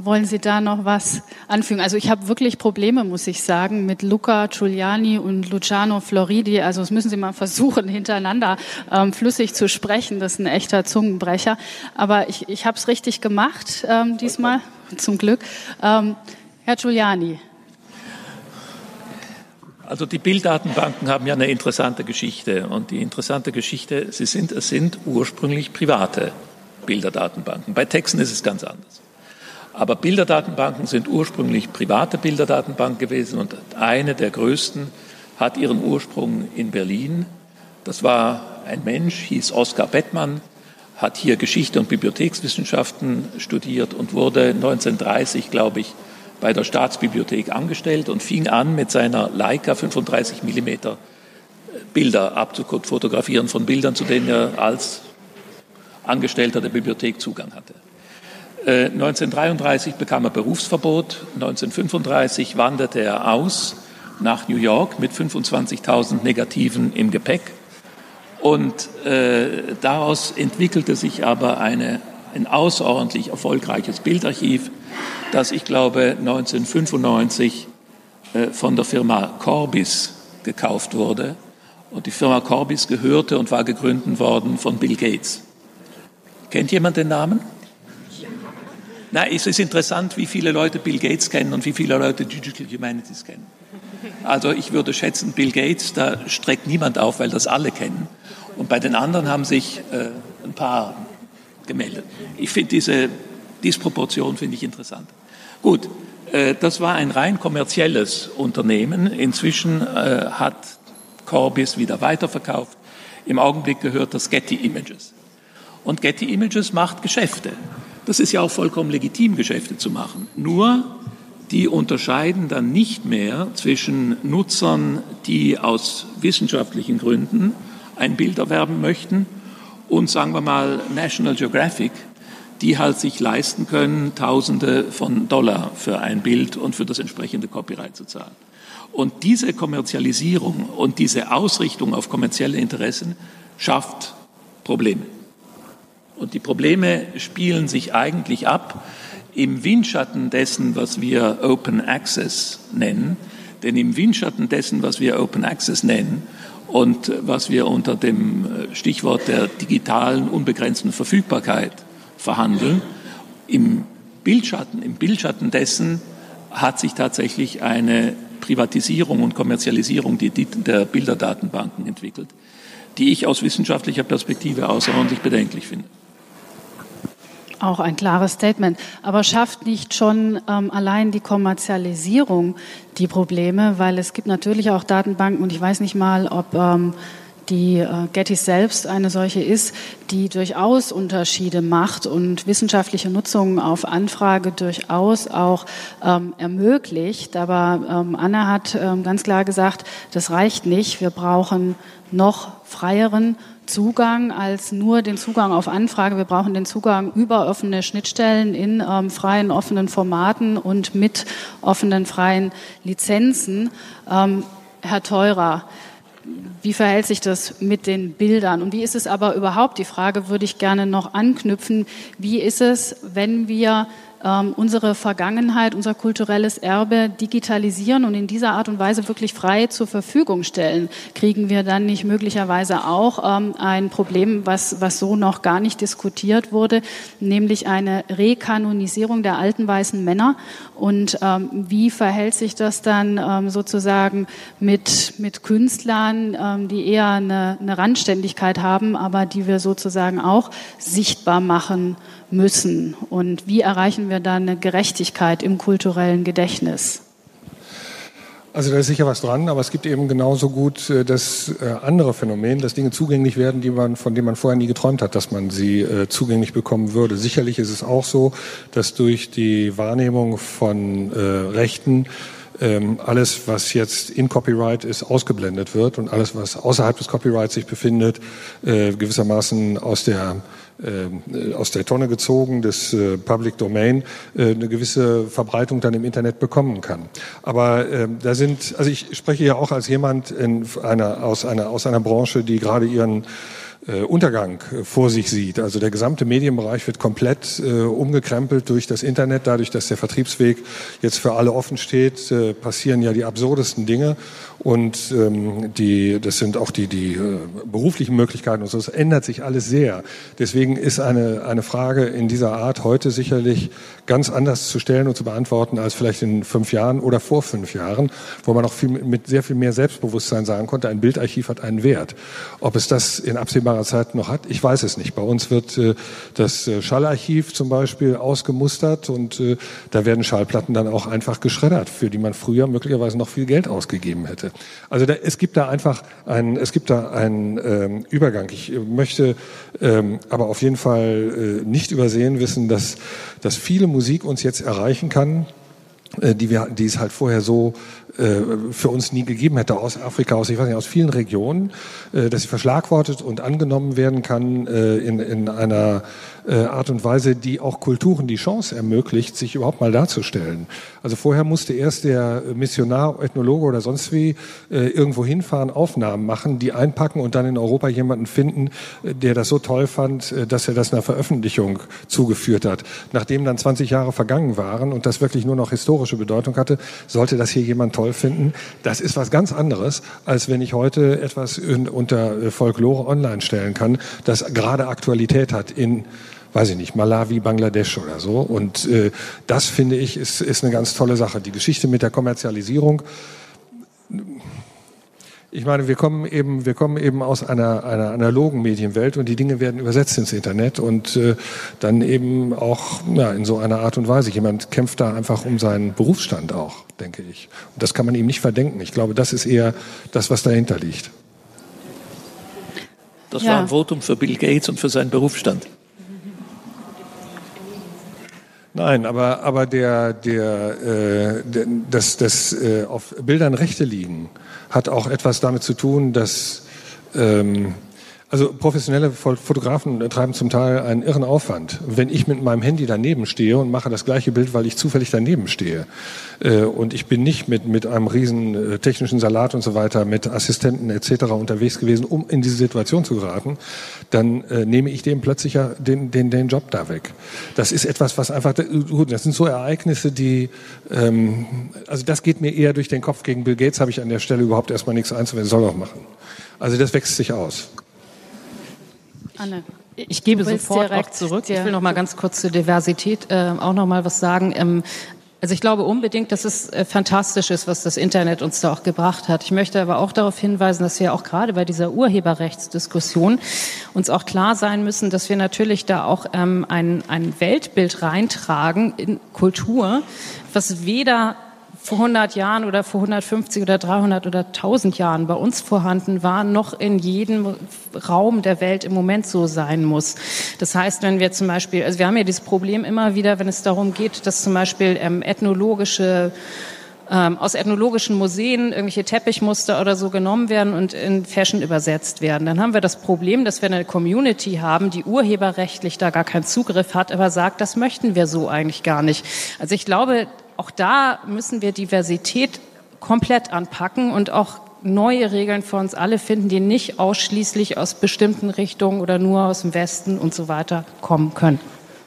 wollen Sie da noch was anfügen? Also ich habe wirklich Probleme, muss ich sagen, mit Luca Giuliani und Luciano Floridi. Also das müssen Sie mal versuchen, hintereinander ähm, flüssig zu sprechen. Das ist ein echter Zungenbrecher. Aber ich, ich habe es richtig gemacht ähm, diesmal, zum Glück. Ähm, Herr Giuliani. Also die Bilddatenbanken haben ja eine interessante Geschichte. Und die interessante Geschichte, sie sind, es sind ursprünglich private Bilderdatenbanken. Bei Texten ist es ganz anders. Aber Bilderdatenbanken sind ursprünglich private Bilderdatenbanken gewesen und eine der größten hat ihren Ursprung in Berlin. Das war ein Mensch, hieß Oskar Bettmann, hat hier Geschichte und Bibliothekswissenschaften studiert und wurde 1930, glaube ich, bei der Staatsbibliothek angestellt und fing an mit seiner Leica 35 Millimeter Bilder abzufotografieren von Bildern, zu denen er als Angestellter der Bibliothek Zugang hatte. 1933 äh, bekam er Berufsverbot, 1935 wanderte er aus nach New York mit 25.000 Negativen im Gepäck und äh, daraus entwickelte sich aber eine, ein außerordentlich erfolgreiches Bildarchiv, das ich glaube 1995 äh, von der Firma Corbis gekauft wurde. Und die Firma Corbis gehörte und war gegründet worden von Bill Gates. Kennt jemand den Namen? Na, es ist interessant, wie viele Leute Bill Gates kennen und wie viele Leute Digital Humanities kennen. Also ich würde schätzen, Bill Gates, da streckt niemand auf, weil das alle kennen. Und bei den anderen haben sich äh, ein paar gemeldet. Ich finde diese Disproportion finde ich interessant. Gut, äh, das war ein rein kommerzielles Unternehmen. Inzwischen äh, hat Corbis wieder weiterverkauft. Im Augenblick gehört das Getty Images. Und Getty Images macht Geschäfte. Das ist ja auch vollkommen legitim, Geschäfte zu machen. Nur, die unterscheiden dann nicht mehr zwischen Nutzern, die aus wissenschaftlichen Gründen ein Bild erwerben möchten, und sagen wir mal National Geographic, die halt sich leisten können, Tausende von Dollar für ein Bild und für das entsprechende Copyright zu zahlen. Und diese Kommerzialisierung und diese Ausrichtung auf kommerzielle Interessen schafft Probleme. Und die Probleme spielen sich eigentlich ab im Windschatten dessen, was wir Open Access nennen. Denn im Windschatten dessen, was wir Open Access nennen und was wir unter dem Stichwort der digitalen unbegrenzten Verfügbarkeit verhandeln, im Bildschatten, im Bildschatten dessen hat sich tatsächlich eine Privatisierung und Kommerzialisierung der Bilderdatenbanken entwickelt, die ich aus wissenschaftlicher Perspektive außerordentlich bedenklich finde. Auch ein klares Statement. Aber schafft nicht schon ähm, allein die Kommerzialisierung die Probleme? Weil es gibt natürlich auch Datenbanken und ich weiß nicht mal, ob ähm, die äh, Getty selbst eine solche ist, die durchaus Unterschiede macht und wissenschaftliche Nutzung auf Anfrage durchaus auch ähm, ermöglicht. Aber ähm, Anna hat ähm, ganz klar gesagt, das reicht nicht. Wir brauchen noch freieren Zugang als nur den Zugang auf Anfrage. Wir brauchen den Zugang über offene Schnittstellen in ähm, freien, offenen Formaten und mit offenen, freien Lizenzen. Ähm, Herr Teurer, wie verhält sich das mit den Bildern? Und wie ist es aber überhaupt? Die Frage würde ich gerne noch anknüpfen. Wie ist es, wenn wir ähm, unsere Vergangenheit, unser kulturelles Erbe digitalisieren und in dieser Art und Weise wirklich frei zur Verfügung stellen, kriegen wir dann nicht möglicherweise auch ähm, ein Problem, was, was so noch gar nicht diskutiert wurde, nämlich eine Rekanonisierung der alten weißen Männer. Und ähm, wie verhält sich das dann ähm, sozusagen mit, mit Künstlern, ähm, die eher eine, eine Randständigkeit haben, aber die wir sozusagen auch sichtbar machen müssen? Und wie erreichen wir dann eine Gerechtigkeit im kulturellen Gedächtnis? Also da ist sicher was dran, aber es gibt eben genauso gut äh, das äh, andere Phänomen, dass Dinge zugänglich werden, die man, von denen man vorher nie geträumt hat, dass man sie äh, zugänglich bekommen würde. Sicherlich ist es auch so, dass durch die Wahrnehmung von Rechten ähm, alles, was jetzt in Copyright ist, ausgeblendet wird und alles, was außerhalb des Copyrights sich befindet, gewissermaßen aus der aus der Tonne gezogen, des äh, Public Domain, äh, eine gewisse Verbreitung dann im Internet bekommen kann. Aber äh, da sind, also ich spreche ja auch als jemand in einer, aus, einer, aus einer Branche, die gerade ihren äh, Untergang äh, vor sich sieht. Also der gesamte Medienbereich wird komplett äh, umgekrempelt durch das Internet. Dadurch, dass der Vertriebsweg jetzt für alle offen steht, äh, passieren ja die absurdesten Dinge. Und ähm, die, das sind auch die, die äh, beruflichen Möglichkeiten und so. Es ändert sich alles sehr. Deswegen ist eine, eine Frage in dieser Art heute sicherlich ganz anders zu stellen und zu beantworten als vielleicht in fünf Jahren oder vor fünf Jahren, wo man noch viel, mit sehr viel mehr Selbstbewusstsein sagen konnte, ein Bildarchiv hat einen Wert. Ob es das in absehbarer Zeit noch hat, ich weiß es nicht. Bei uns wird äh, das äh, Schallarchiv zum Beispiel ausgemustert und äh, da werden Schallplatten dann auch einfach geschreddert, für die man früher möglicherweise noch viel Geld ausgegeben hätte. Also da, es gibt da einfach ein, es gibt da einen ähm, Übergang. Ich möchte ähm, aber auf jeden Fall äh, nicht übersehen wissen, dass, dass viele Musik uns jetzt erreichen kann, äh, die, wir, die es halt vorher so äh, für uns nie gegeben hätte aus Afrika, aus, ich weiß nicht, aus vielen Regionen, äh, dass sie verschlagwortet und angenommen werden kann äh, in, in einer Art und Weise, die auch Kulturen die Chance ermöglicht, sich überhaupt mal darzustellen. Also vorher musste erst der Missionar, Ethnologe oder sonst wie irgendwo hinfahren, Aufnahmen machen, die einpacken und dann in Europa jemanden finden, der das so toll fand, dass er das einer Veröffentlichung zugeführt hat. Nachdem dann 20 Jahre vergangen waren und das wirklich nur noch historische Bedeutung hatte, sollte das hier jemand toll finden. Das ist was ganz anderes, als wenn ich heute etwas unter Folklore online stellen kann, das gerade Aktualität hat in weiß ich nicht, Malawi, Bangladesch oder so. Und äh, das finde ich ist, ist eine ganz tolle Sache. Die Geschichte mit der Kommerzialisierung ich meine, wir kommen eben, wir kommen eben aus einer, einer analogen Medienwelt und die Dinge werden übersetzt ins Internet und äh, dann eben auch ja, in so einer Art und Weise. Jemand kämpft da einfach um seinen Berufsstand auch, denke ich. Und das kann man ihm nicht verdenken. Ich glaube, das ist eher das, was dahinter liegt. Das ja. war ein Votum für Bill Gates und für seinen Berufsstand. Nein, aber, aber der, der, äh, der, dass, dass äh, auf Bildern Rechte liegen, hat auch etwas damit zu tun, dass ähm, also professionelle Fotografen treiben zum Teil einen irren Aufwand. Wenn ich mit meinem Handy daneben stehe und mache das gleiche Bild, weil ich zufällig daneben stehe, äh, und ich bin nicht mit, mit einem riesen äh, technischen Salat und so weiter, mit Assistenten etc. unterwegs gewesen, um in diese Situation zu geraten, dann äh, nehme ich dem plötzlich ja den, den, den Job da weg. Das ist etwas, was einfach, das sind so Ereignisse, die, ähm, also das geht mir eher durch den Kopf. Gegen Bill Gates habe ich an der Stelle überhaupt erstmal nichts einzuwenden, soll auch machen. Also das wächst sich aus. Anne. Ich gebe sofort auch zurück. Ich will noch mal ganz kurz zur Diversität äh, auch noch mal was sagen. Ähm, also ich glaube unbedingt, dass es äh, fantastisch ist, was das Internet uns da auch gebracht hat. Ich möchte aber auch darauf hinweisen, dass wir auch gerade bei dieser Urheberrechtsdiskussion uns auch klar sein müssen, dass wir natürlich da auch ähm, ein, ein Weltbild reintragen in Kultur, was weder vor 100 Jahren oder vor 150 oder 300 oder 1000 Jahren bei uns vorhanden war, noch in jedem Raum der Welt im Moment so sein muss. Das heißt, wenn wir zum Beispiel, also wir haben ja dieses Problem immer wieder, wenn es darum geht, dass zum Beispiel ähm, ethnologische ähm, aus ethnologischen Museen irgendwelche Teppichmuster oder so genommen werden und in Fashion übersetzt werden. Dann haben wir das Problem, dass wir eine Community haben, die urheberrechtlich da gar keinen Zugriff hat, aber sagt, das möchten wir so eigentlich gar nicht. Also ich glaube, auch da müssen wir Diversität komplett anpacken und auch neue Regeln für uns alle finden, die nicht ausschließlich aus bestimmten Richtungen oder nur aus dem Westen und so weiter kommen können.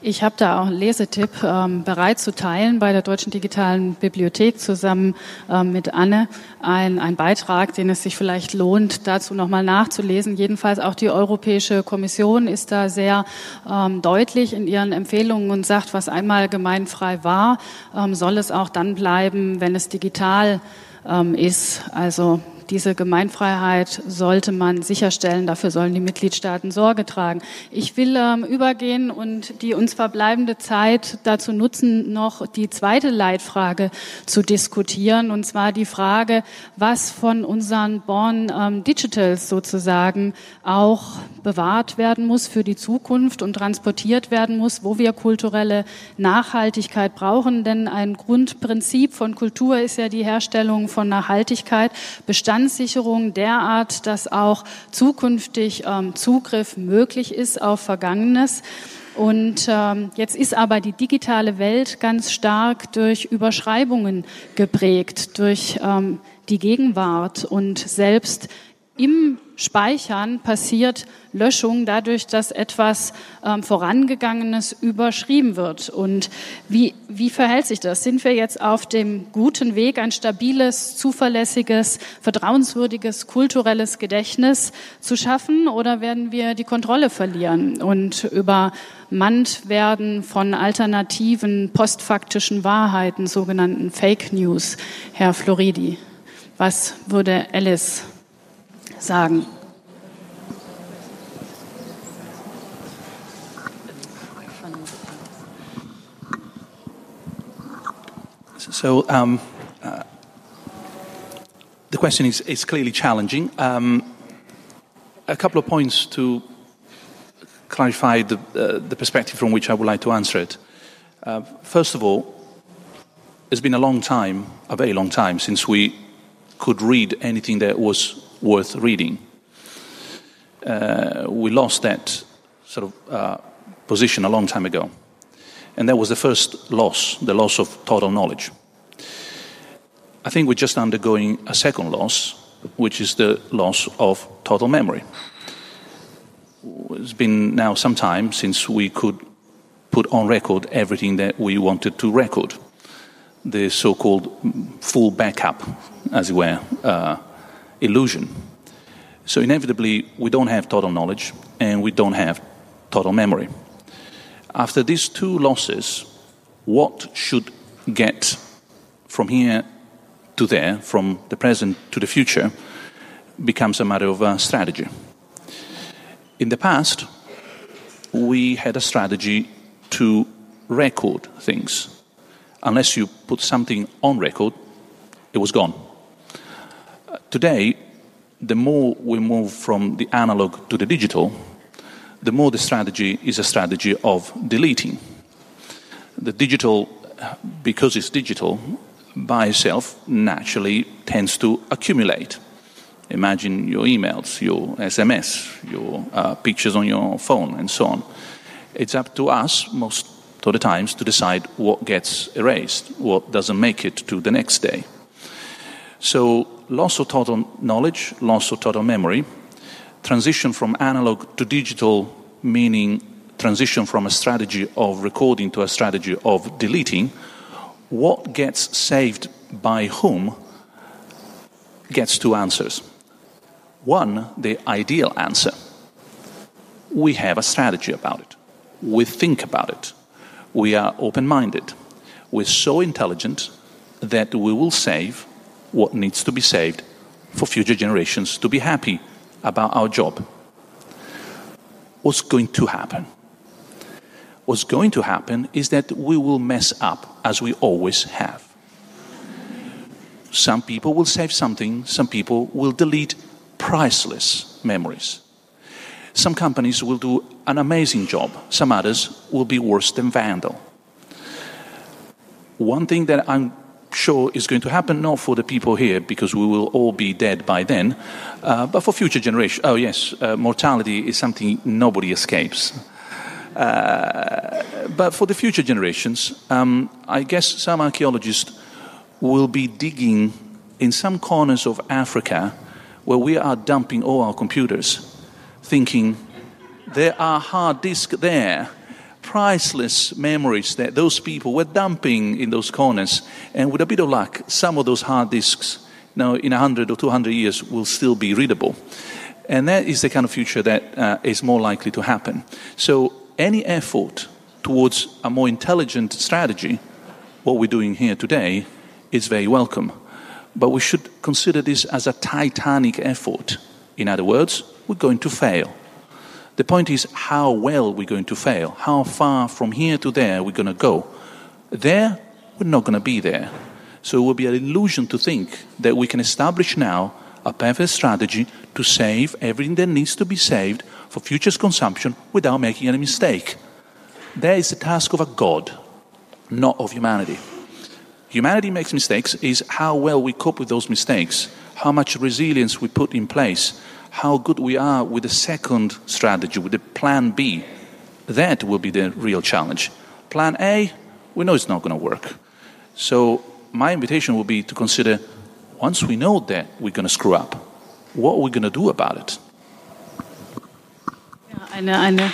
Ich habe da auch einen Lesetipp ähm, bereit zu teilen bei der Deutschen Digitalen Bibliothek zusammen ähm, mit Anne. Ein, ein Beitrag, den es sich vielleicht lohnt, dazu nochmal nachzulesen. Jedenfalls auch die Europäische Kommission ist da sehr ähm, deutlich in ihren Empfehlungen und sagt, was einmal gemeinfrei war, ähm, soll es auch dann bleiben, wenn es digital ähm, ist. Also diese Gemeinfreiheit sollte man sicherstellen. Dafür sollen die Mitgliedstaaten Sorge tragen. Ich will ähm, übergehen und die uns verbleibende Zeit dazu nutzen, noch die zweite Leitfrage zu diskutieren. Und zwar die Frage, was von unseren Born ähm, Digitals sozusagen auch bewahrt werden muss für die Zukunft und transportiert werden muss, wo wir kulturelle Nachhaltigkeit brauchen. Denn ein Grundprinzip von Kultur ist ja die Herstellung von Nachhaltigkeit. Bestand Bestandssicherung derart, dass auch zukünftig ähm, Zugriff möglich ist auf Vergangenes. Und ähm, jetzt ist aber die digitale Welt ganz stark durch Überschreibungen geprägt, durch ähm, die Gegenwart und selbst im Speichern passiert Löschung dadurch, dass etwas ähm, Vorangegangenes überschrieben wird. Und wie, wie verhält sich das? Sind wir jetzt auf dem guten Weg, ein stabiles, zuverlässiges, vertrauenswürdiges, kulturelles Gedächtnis zu schaffen oder werden wir die Kontrolle verlieren und übermannt werden von alternativen, postfaktischen Wahrheiten, sogenannten Fake News? Herr Floridi, was würde Alice sagen. So um, uh, the question is, is clearly challenging. Um, a couple of points to clarify the, uh, the perspective from which I would like to answer it. Uh, first of all, it's been a long time, a very long time, since we could read anything that was worth reading. Uh, we lost that sort of uh, position a long time ago. And that was the first loss, the loss of total knowledge. I think we're just undergoing a second loss, which is the loss of total memory. It's been now some time since we could put on record everything that we wanted to record, the so called full backup, as it were. Uh, illusion. So inevitably, we don't have total knowledge and we don't have total memory. After these two losses, what should get from here to there, from the present to the future, becomes a matter of uh, strategy. In the past, we had a strategy to record things. Unless you put something on record, it was gone. Today, the more we move from the analog to the digital, the more the strategy is a strategy of deleting. The digital, because it's digital, by itself naturally tends to accumulate. Imagine your emails, your SMS, your uh, pictures on your phone, and so on. It's up to us, most of the times, to decide what gets erased, what doesn't make it to the next day. So loss of total knowledge, loss of total memory, transition from analog to digital, meaning transition from a strategy of recording to a strategy of deleting, what gets saved by whom gets two answers. One, the ideal answer. We have a strategy about it. We think about it. We are open minded. We're so intelligent that we will save what needs to be saved for future generations to be happy about our job. What's going to happen? What's going to happen is that we will mess up as we always have. Some people will save something, some people will delete priceless memories. Some companies will do an amazing job, some others will be worse than Vandal. One thing that I'm sure is going to happen, not for the people here, because we will all be dead by then, uh, but for future generations. Oh, yes, uh, mortality is something nobody escapes. Uh, but for the future generations, um, I guess some archaeologists will be digging in some corners of Africa where we are dumping all our computers, thinking there are hard disks there priceless memories that those people were dumping in those corners. And with a bit of luck, some of those hard disks, now in 100 or 200 years, will still be readable. And that is the kind of future that uh, is more likely to happen. So, any effort towards a more intelligent strategy, what we're doing here today, is very welcome. But we should consider this as a titanic effort. In other words, we're going to fail. The point is how well we're going to fail, how far from here to there we're going to go. There, we're not going to be there. So it would be an illusion to think that we can establish now a perfect strategy to save everything that needs to be saved for future consumption without making any mistake. That is the task of a God, not of humanity. Humanity makes mistakes is how well we cope with those mistakes, how much resilience we put in place, how good we are with the second strategy, with the plan B. That will be the real challenge. Plan A, we know it's not going to work. So, my invitation will be to consider once we know that we're going to screw up, what are we going to do about it? Ja, eine, eine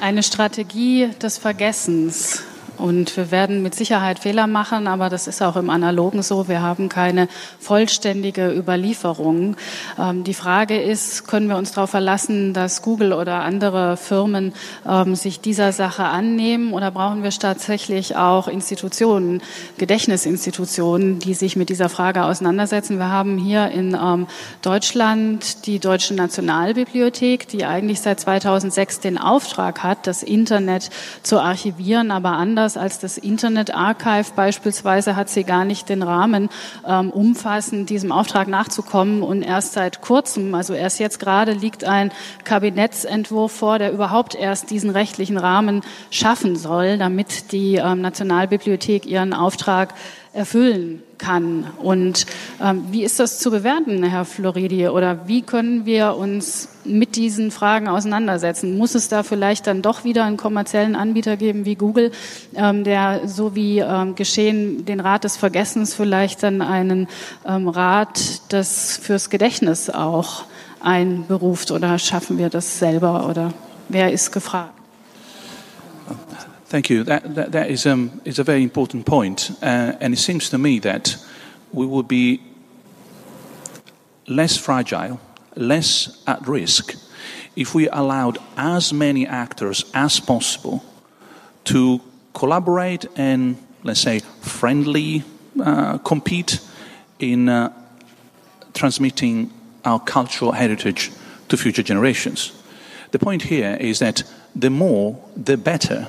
eine Strategie des Vergessens Und wir werden mit Sicherheit Fehler machen, aber das ist auch im Analogen so. Wir haben keine vollständige Überlieferung. Ähm, die Frage ist, können wir uns darauf verlassen, dass Google oder andere Firmen ähm, sich dieser Sache annehmen oder brauchen wir tatsächlich auch Institutionen, Gedächtnisinstitutionen, die sich mit dieser Frage auseinandersetzen? Wir haben hier in ähm, Deutschland die Deutsche Nationalbibliothek, die eigentlich seit 2006 den Auftrag hat, das Internet zu archivieren, aber anders anders als das Internet Archive beispielsweise hat sie gar nicht den Rahmen, ähm, umfassend diesem Auftrag nachzukommen. Und erst seit kurzem, also erst jetzt gerade, liegt ein Kabinettsentwurf vor, der überhaupt erst diesen rechtlichen Rahmen schaffen soll, damit die ähm, Nationalbibliothek ihren Auftrag erfüllen kann. Und ähm, wie ist das zu bewerten, Herr Floridi? Oder wie können wir uns mit diesen Fragen auseinandersetzen? Muss es da vielleicht dann doch wieder einen kommerziellen Anbieter geben wie Google, ähm, der so wie ähm, geschehen den Rat des Vergessens vielleicht dann einen ähm, Rat des fürs Gedächtnis auch einberuft? Oder schaffen wir das selber? Oder wer ist gefragt? Thank you. That, that, that is, um, is a very important point. Uh, and it seems to me that we will be less fragile, less at risk, if we allowed as many actors as possible to collaborate and, let's say, friendly uh, compete in uh, transmitting our cultural heritage to future generations. The point here is that the more, the better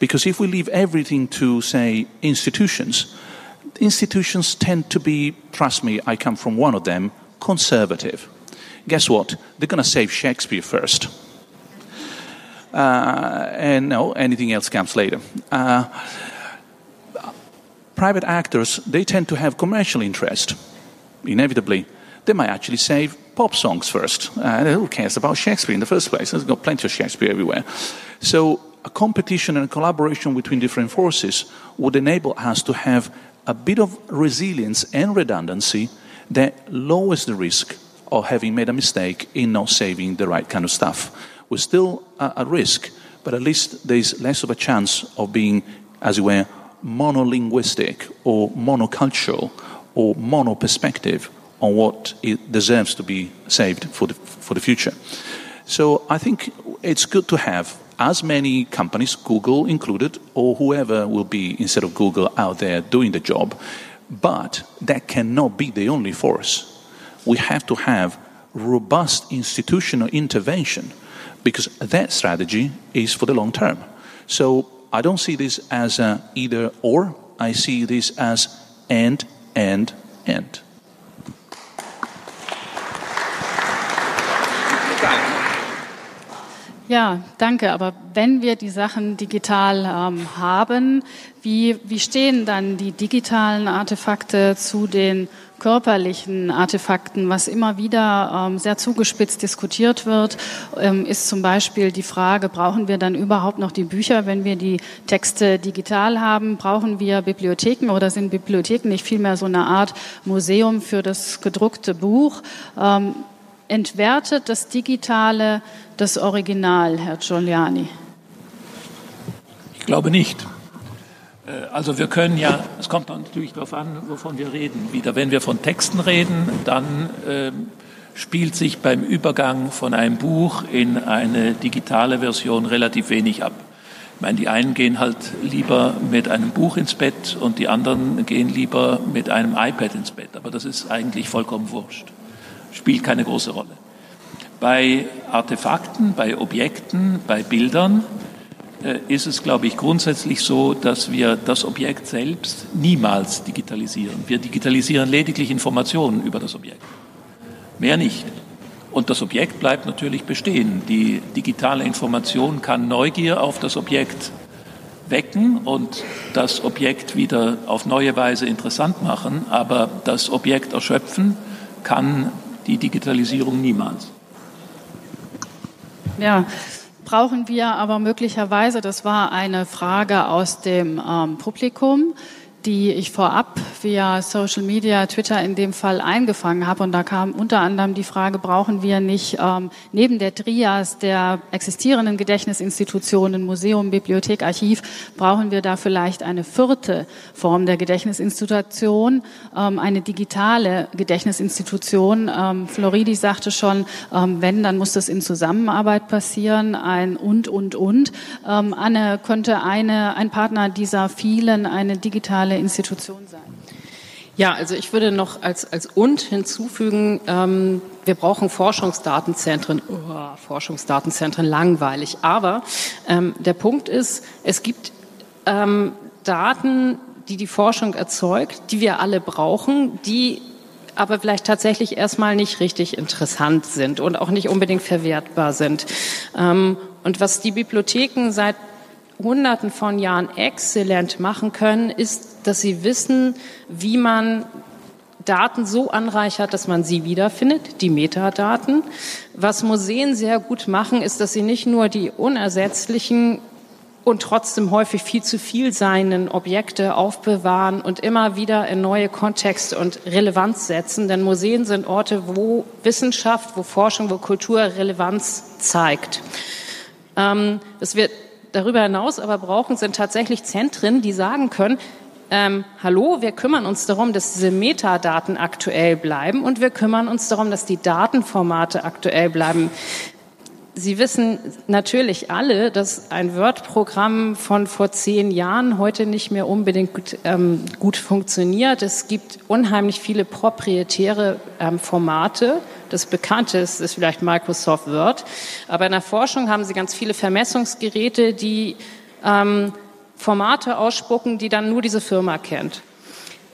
because if we leave everything to, say, institutions, institutions tend to be, trust me, I come from one of them, conservative. Guess what? They're going to save Shakespeare first. Uh, and no, anything else comes later. Uh, private actors, they tend to have commercial interest. Inevitably, they might actually save pop songs first. Uh, who cares about Shakespeare in the first place? There's got plenty of Shakespeare everywhere. So a competition and collaboration between different forces would enable us to have a bit of resilience and redundancy that lowers the risk of having made a mistake in not saving the right kind of stuff. We're still at risk, but at least there's less of a chance of being, as it were, monolinguistic or monocultural or mono perspective on what it deserves to be saved for the, for the future. So I think it's good to have as many companies, Google included, or whoever will be instead of Google out there doing the job. But that cannot be the only force. We have to have robust institutional intervention because that strategy is for the long term. So I don't see this as a either or. I see this as and, and, and. Ja, danke. Aber wenn wir die Sachen digital ähm, haben, wie, wie stehen dann die digitalen Artefakte zu den körperlichen Artefakten, was immer wieder ähm, sehr zugespitzt diskutiert wird, ähm, ist zum Beispiel die Frage, brauchen wir dann überhaupt noch die Bücher, wenn wir die Texte digital haben? Brauchen wir Bibliotheken oder sind Bibliotheken nicht vielmehr so eine Art Museum für das gedruckte Buch? Ähm, entwertet das Digitale das Original, Herr Giuliani? Ich glaube nicht. Äh, also wir können ja, es kommt natürlich darauf an, wovon wir reden. Wieder, wenn wir von Texten reden, dann äh, spielt sich beim Übergang von einem Buch in eine digitale Version relativ wenig ab. Ich meine, die einen gehen halt lieber mit einem Buch ins Bett und die anderen gehen lieber mit einem iPad ins Bett. Aber das ist eigentlich vollkommen wurscht. Spielt keine große Rolle. Bei Artefakten, bei Objekten, bei Bildern äh, ist es, glaube ich, grundsätzlich so, dass wir das Objekt selbst niemals digitalisieren. Wir digitalisieren lediglich Informationen über das Objekt. Mehr nicht. Und das Objekt bleibt natürlich bestehen. Die digitale Information kann Neugier auf das Objekt wecken und das Objekt wieder auf neue Weise interessant machen, aber das Objekt erschöpfen kann die Digitalisierung niemals. Ja, brauchen wir aber möglicherweise, das war eine Frage aus dem ähm, Publikum, die ich vorab via Social Media, Twitter in dem Fall eingefangen habe. Und da kam unter anderem die Frage, brauchen wir nicht ähm, neben der Trias der existierenden Gedächtnisinstitutionen, Museum, Bibliothek, Archiv, brauchen wir da vielleicht eine vierte Form der Gedächtnisinstitution, ähm, eine digitale Gedächtnisinstitution. Ähm, Floridi sagte schon, ähm, wenn, dann muss das in Zusammenarbeit passieren, ein und, und, und. Ähm, Anne könnte eine, ein Partner dieser vielen eine digitale zentrale Institution sein? Ja, also ich würde noch als, als und hinzufügen, ähm, wir brauchen Forschungsdatenzentren. Oh, Forschungsdatenzentren langweilig. Aber ähm, der Punkt ist, es gibt ähm, Daten, die die Forschung erzeugt, die wir alle brauchen, die aber vielleicht tatsächlich erstmal nicht richtig interessant sind und auch nicht unbedingt verwertbar sind. Ähm, und was die Bibliotheken seit Hunderten von Jahren exzellent machen können, ist, dass sie wissen, wie man Daten so anreichert, dass man sie wiederfindet, die Metadaten. Was Museen sehr gut machen, ist, dass sie nicht nur die unersetzlichen und trotzdem häufig viel zu viel seinen Objekte aufbewahren und immer wieder in neue Kontexte und Relevanz setzen. Denn Museen sind Orte, wo Wissenschaft, wo Forschung, wo Kultur Relevanz zeigt. Ähm, was wir darüber hinaus aber brauchen, sind tatsächlich Zentren, die sagen können, ähm, hallo, wir kümmern uns darum, dass diese Metadaten aktuell bleiben und wir kümmern uns darum, dass die Datenformate aktuell bleiben. Sie wissen natürlich alle, dass ein Word-Programm von vor zehn Jahren heute nicht mehr unbedingt gut, ähm, gut funktioniert. Es gibt unheimlich viele proprietäre ähm, Formate. Das bekannte ist, ist vielleicht Microsoft Word. Aber in der Forschung haben Sie ganz viele Vermessungsgeräte, die ähm, Formate ausspucken, die dann nur diese Firma kennt.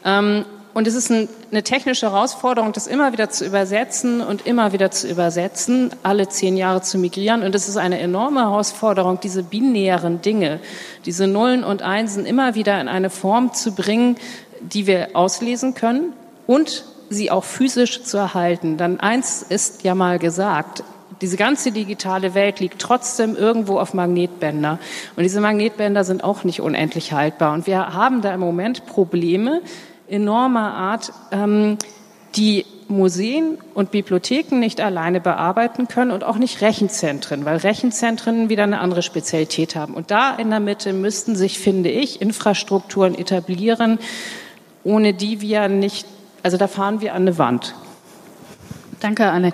Ähm, und es ist ein, eine technische Herausforderung, das immer wieder zu übersetzen und immer wieder zu übersetzen, alle zehn Jahre zu migrieren. Und es ist eine enorme Herausforderung, diese binären Dinge, diese Nullen und Einsen immer wieder in eine Form zu bringen, die wir auslesen können und sie auch physisch zu erhalten. Dann eins ist ja mal gesagt, diese ganze digitale Welt liegt trotzdem irgendwo auf Magnetbänder. Und diese Magnetbänder sind auch nicht unendlich haltbar. Und wir haben da im Moment Probleme, enormer Art, ähm, die Museen und Bibliotheken nicht alleine bearbeiten können und auch nicht Rechenzentren, weil Rechenzentren wieder eine andere Spezialität haben. Und da in der Mitte müssten sich, finde ich, Infrastrukturen etablieren, ohne die wir nicht, also da fahren wir an eine Wand. Danke, Anne.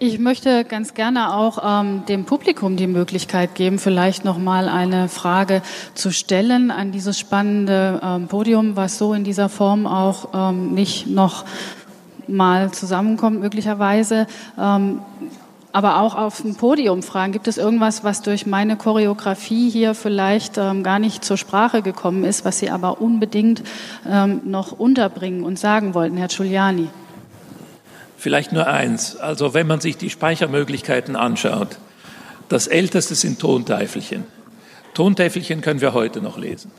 Ich möchte ganz gerne auch ähm, dem Publikum die Möglichkeit geben, vielleicht noch mal eine Frage zu stellen an dieses spannende ähm, Podium, was so in dieser Form auch ähm, nicht noch mal zusammenkommt, möglicherweise. Ähm, aber auch auf dem Podium fragen, gibt es irgendwas, was durch meine Choreografie hier vielleicht ähm, gar nicht zur Sprache gekommen ist, was Sie aber unbedingt ähm, noch unterbringen und sagen wollten, Herr Giuliani? Vielleicht nur eins. Also wenn man sich die Speichermöglichkeiten anschaut, das älteste sind Tontäfelchen. Tontäfelchen können wir heute noch lesen.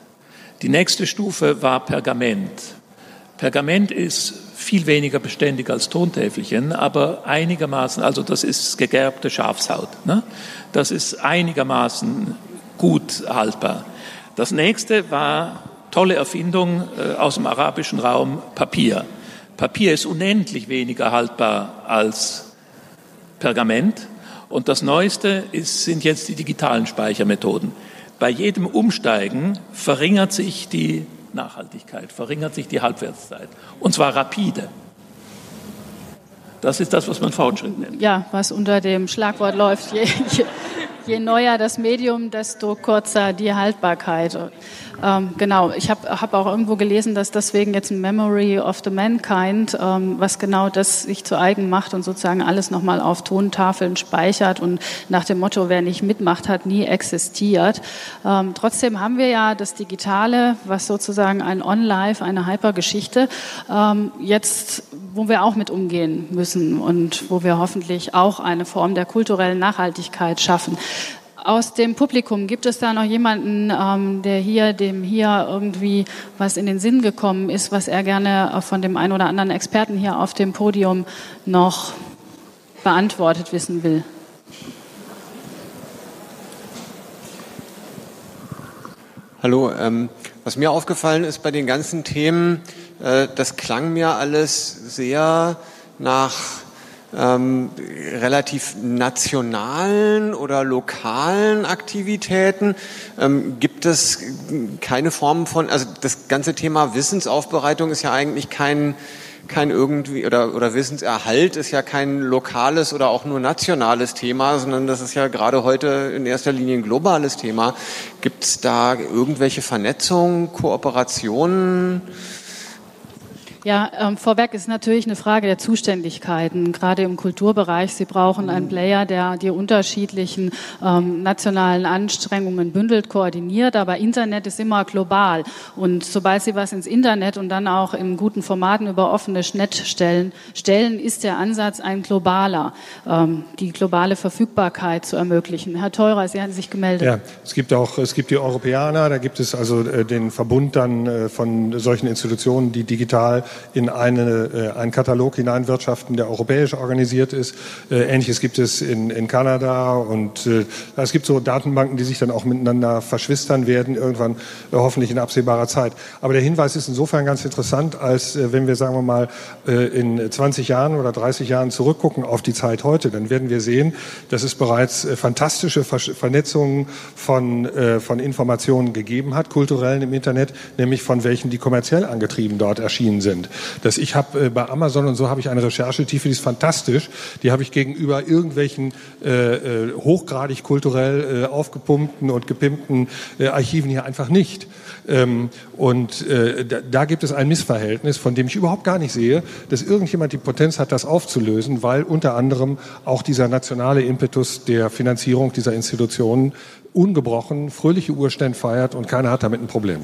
Die nächste Stufe war Pergament. Pergament ist viel weniger beständig als Tontäfelchen, aber einigermaßen, also das ist gegerbte Schafshaut. Ne? Das ist einigermaßen gut haltbar. Das nächste war tolle Erfindung äh, aus dem arabischen Raum, Papier. Papier ist unendlich weniger haltbar als Pergament. Und das Neueste ist, sind jetzt die digitalen Speichermethoden. Bei jedem Umsteigen verringert sich die Nachhaltigkeit, verringert sich die Halbwertszeit. Und zwar rapide. Das ist das, was man Fortschritt nennt. Ja, was unter dem Schlagwort läuft. Je, neuer das Medium, desto kürzer die Haltbarkeit. Ähm, genau, ich habe hab auch irgendwo gelesen, dass deswegen jetzt Memory of the Mankind, ähm, was genau das sich zu eigen macht und sozusagen alles nochmal auf Tontafeln speichert und nach dem Motto, wer nicht mitmacht, hat nie existiert. Ähm, trotzdem haben wir ja das Digitale, was sozusagen ein On-Live, eine Hypergeschichte, ähm, jetzt, wo wir auch mit umgehen müssen und wo wir hoffentlich auch eine Form der kulturellen Nachhaltigkeit schaffen. Aus dem Publikum gibt es da noch jemanden, ähm, der hier, dem hier irgendwie was in den Sinn gekommen ist, was er gerne von dem einen oder anderen Experten hier auf dem Podium noch beantwortet wissen will? Hallo, ähm, was mir aufgefallen ist bei den ganzen Themen, äh, das klang mir alles sehr nach ähm, relativ nationalen oder lokalen Aktivitäten? Ähm, gibt es keine Formen von, also das ganze Thema Wissensaufbereitung ist ja eigentlich kein, kein irgendwie, oder, oder Wissenserhalt ist ja kein lokales oder auch nur nationales Thema, sondern das ist ja gerade heute in erster Linie ein globales Thema. Gibt es da irgendwelche Vernetzungen, Kooperationen? Ja, ähm, vorweg ist natürlich eine Frage der Zuständigkeiten, gerade im Kulturbereich. Sie brauchen einen Player, der die unterschiedlichen ähm, nationalen Anstrengungen bündelt, koordiniert, aber Internet ist immer global. Und sobald Sie was ins Internet und dann auch in guten Formaten über offene Schnittstellen stellen, ist der Ansatz ein globaler, ähm, die globale Verfügbarkeit zu ermöglichen. Herr Teurer, Sie hatten sich gemeldet. Ja, es gibt auch, es gibt die Europäer, da gibt es also äh, den Verbund dann äh, von solchen Institutionen, die digital in eine, äh, einen Katalog hineinwirtschaften, der europäisch organisiert ist. Äh, Ähnliches gibt es in, in Kanada und äh, es gibt so Datenbanken, die sich dann auch miteinander verschwistern werden, irgendwann äh, hoffentlich in absehbarer Zeit. Aber der Hinweis ist insofern ganz interessant, als äh, wenn wir, sagen wir mal, äh, in 20 Jahren oder 30 Jahren zurückgucken auf die Zeit heute, dann werden wir sehen, dass es bereits äh, fantastische Ver Vernetzungen von, äh, von Informationen gegeben hat, kulturellen im Internet, nämlich von welchen, die kommerziell angetrieben dort erschienen sind sind. Dass ich habe äh, bei Amazon und so habe ich eine Recherchetiefe, die ist fantastisch. Die habe ich gegenüber irgendwelchen äh, äh, hochgradig kulturell äh, aufgepumpten und gepimpten äh, Archiven hier einfach nicht. Ähm, und äh, da, da gibt es ein Missverhältnis, von dem ich überhaupt gar nicht sehe, dass irgendjemand die Potenz hat, das aufzulösen, weil unter anderem auch dieser nationale Impetus der Finanzierung dieser Institutionen ungebrochen fröhliche Urstände feiert und keiner hat damit ein Problem.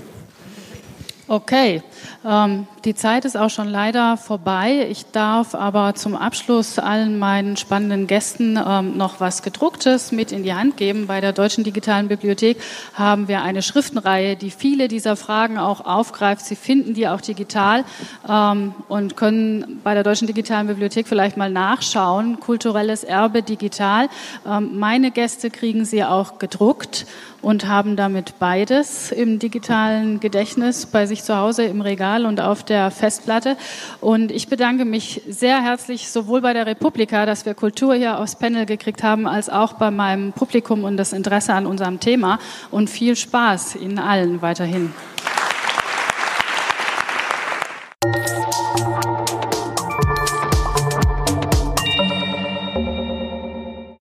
Okay, ähm, die Zeit ist auch schon leider vorbei. Ich darf aber zum Abschluss allen meinen spannenden Gästen ähm, noch was gedrucktes mit in die Hand geben. Bei der Deutschen Digitalen Bibliothek haben wir eine Schriftenreihe, die viele dieser Fragen auch aufgreift. Sie finden die auch digital ähm, und können bei der Deutschen Digitalen Bibliothek vielleicht mal nachschauen. Kulturelles Erbe digital. Ähm, meine Gäste kriegen sie auch gedruckt und haben damit beides im digitalen Gedächtnis bei sich ich zu Hause im Regal und auf der Festplatte. Und ich bedanke mich sehr herzlich sowohl bei der Republika, dass wir Kultur hier aufs Panel gekriegt haben, als auch bei meinem Publikum und das Interesse an unserem Thema. Und viel Spaß Ihnen allen weiterhin. Applaus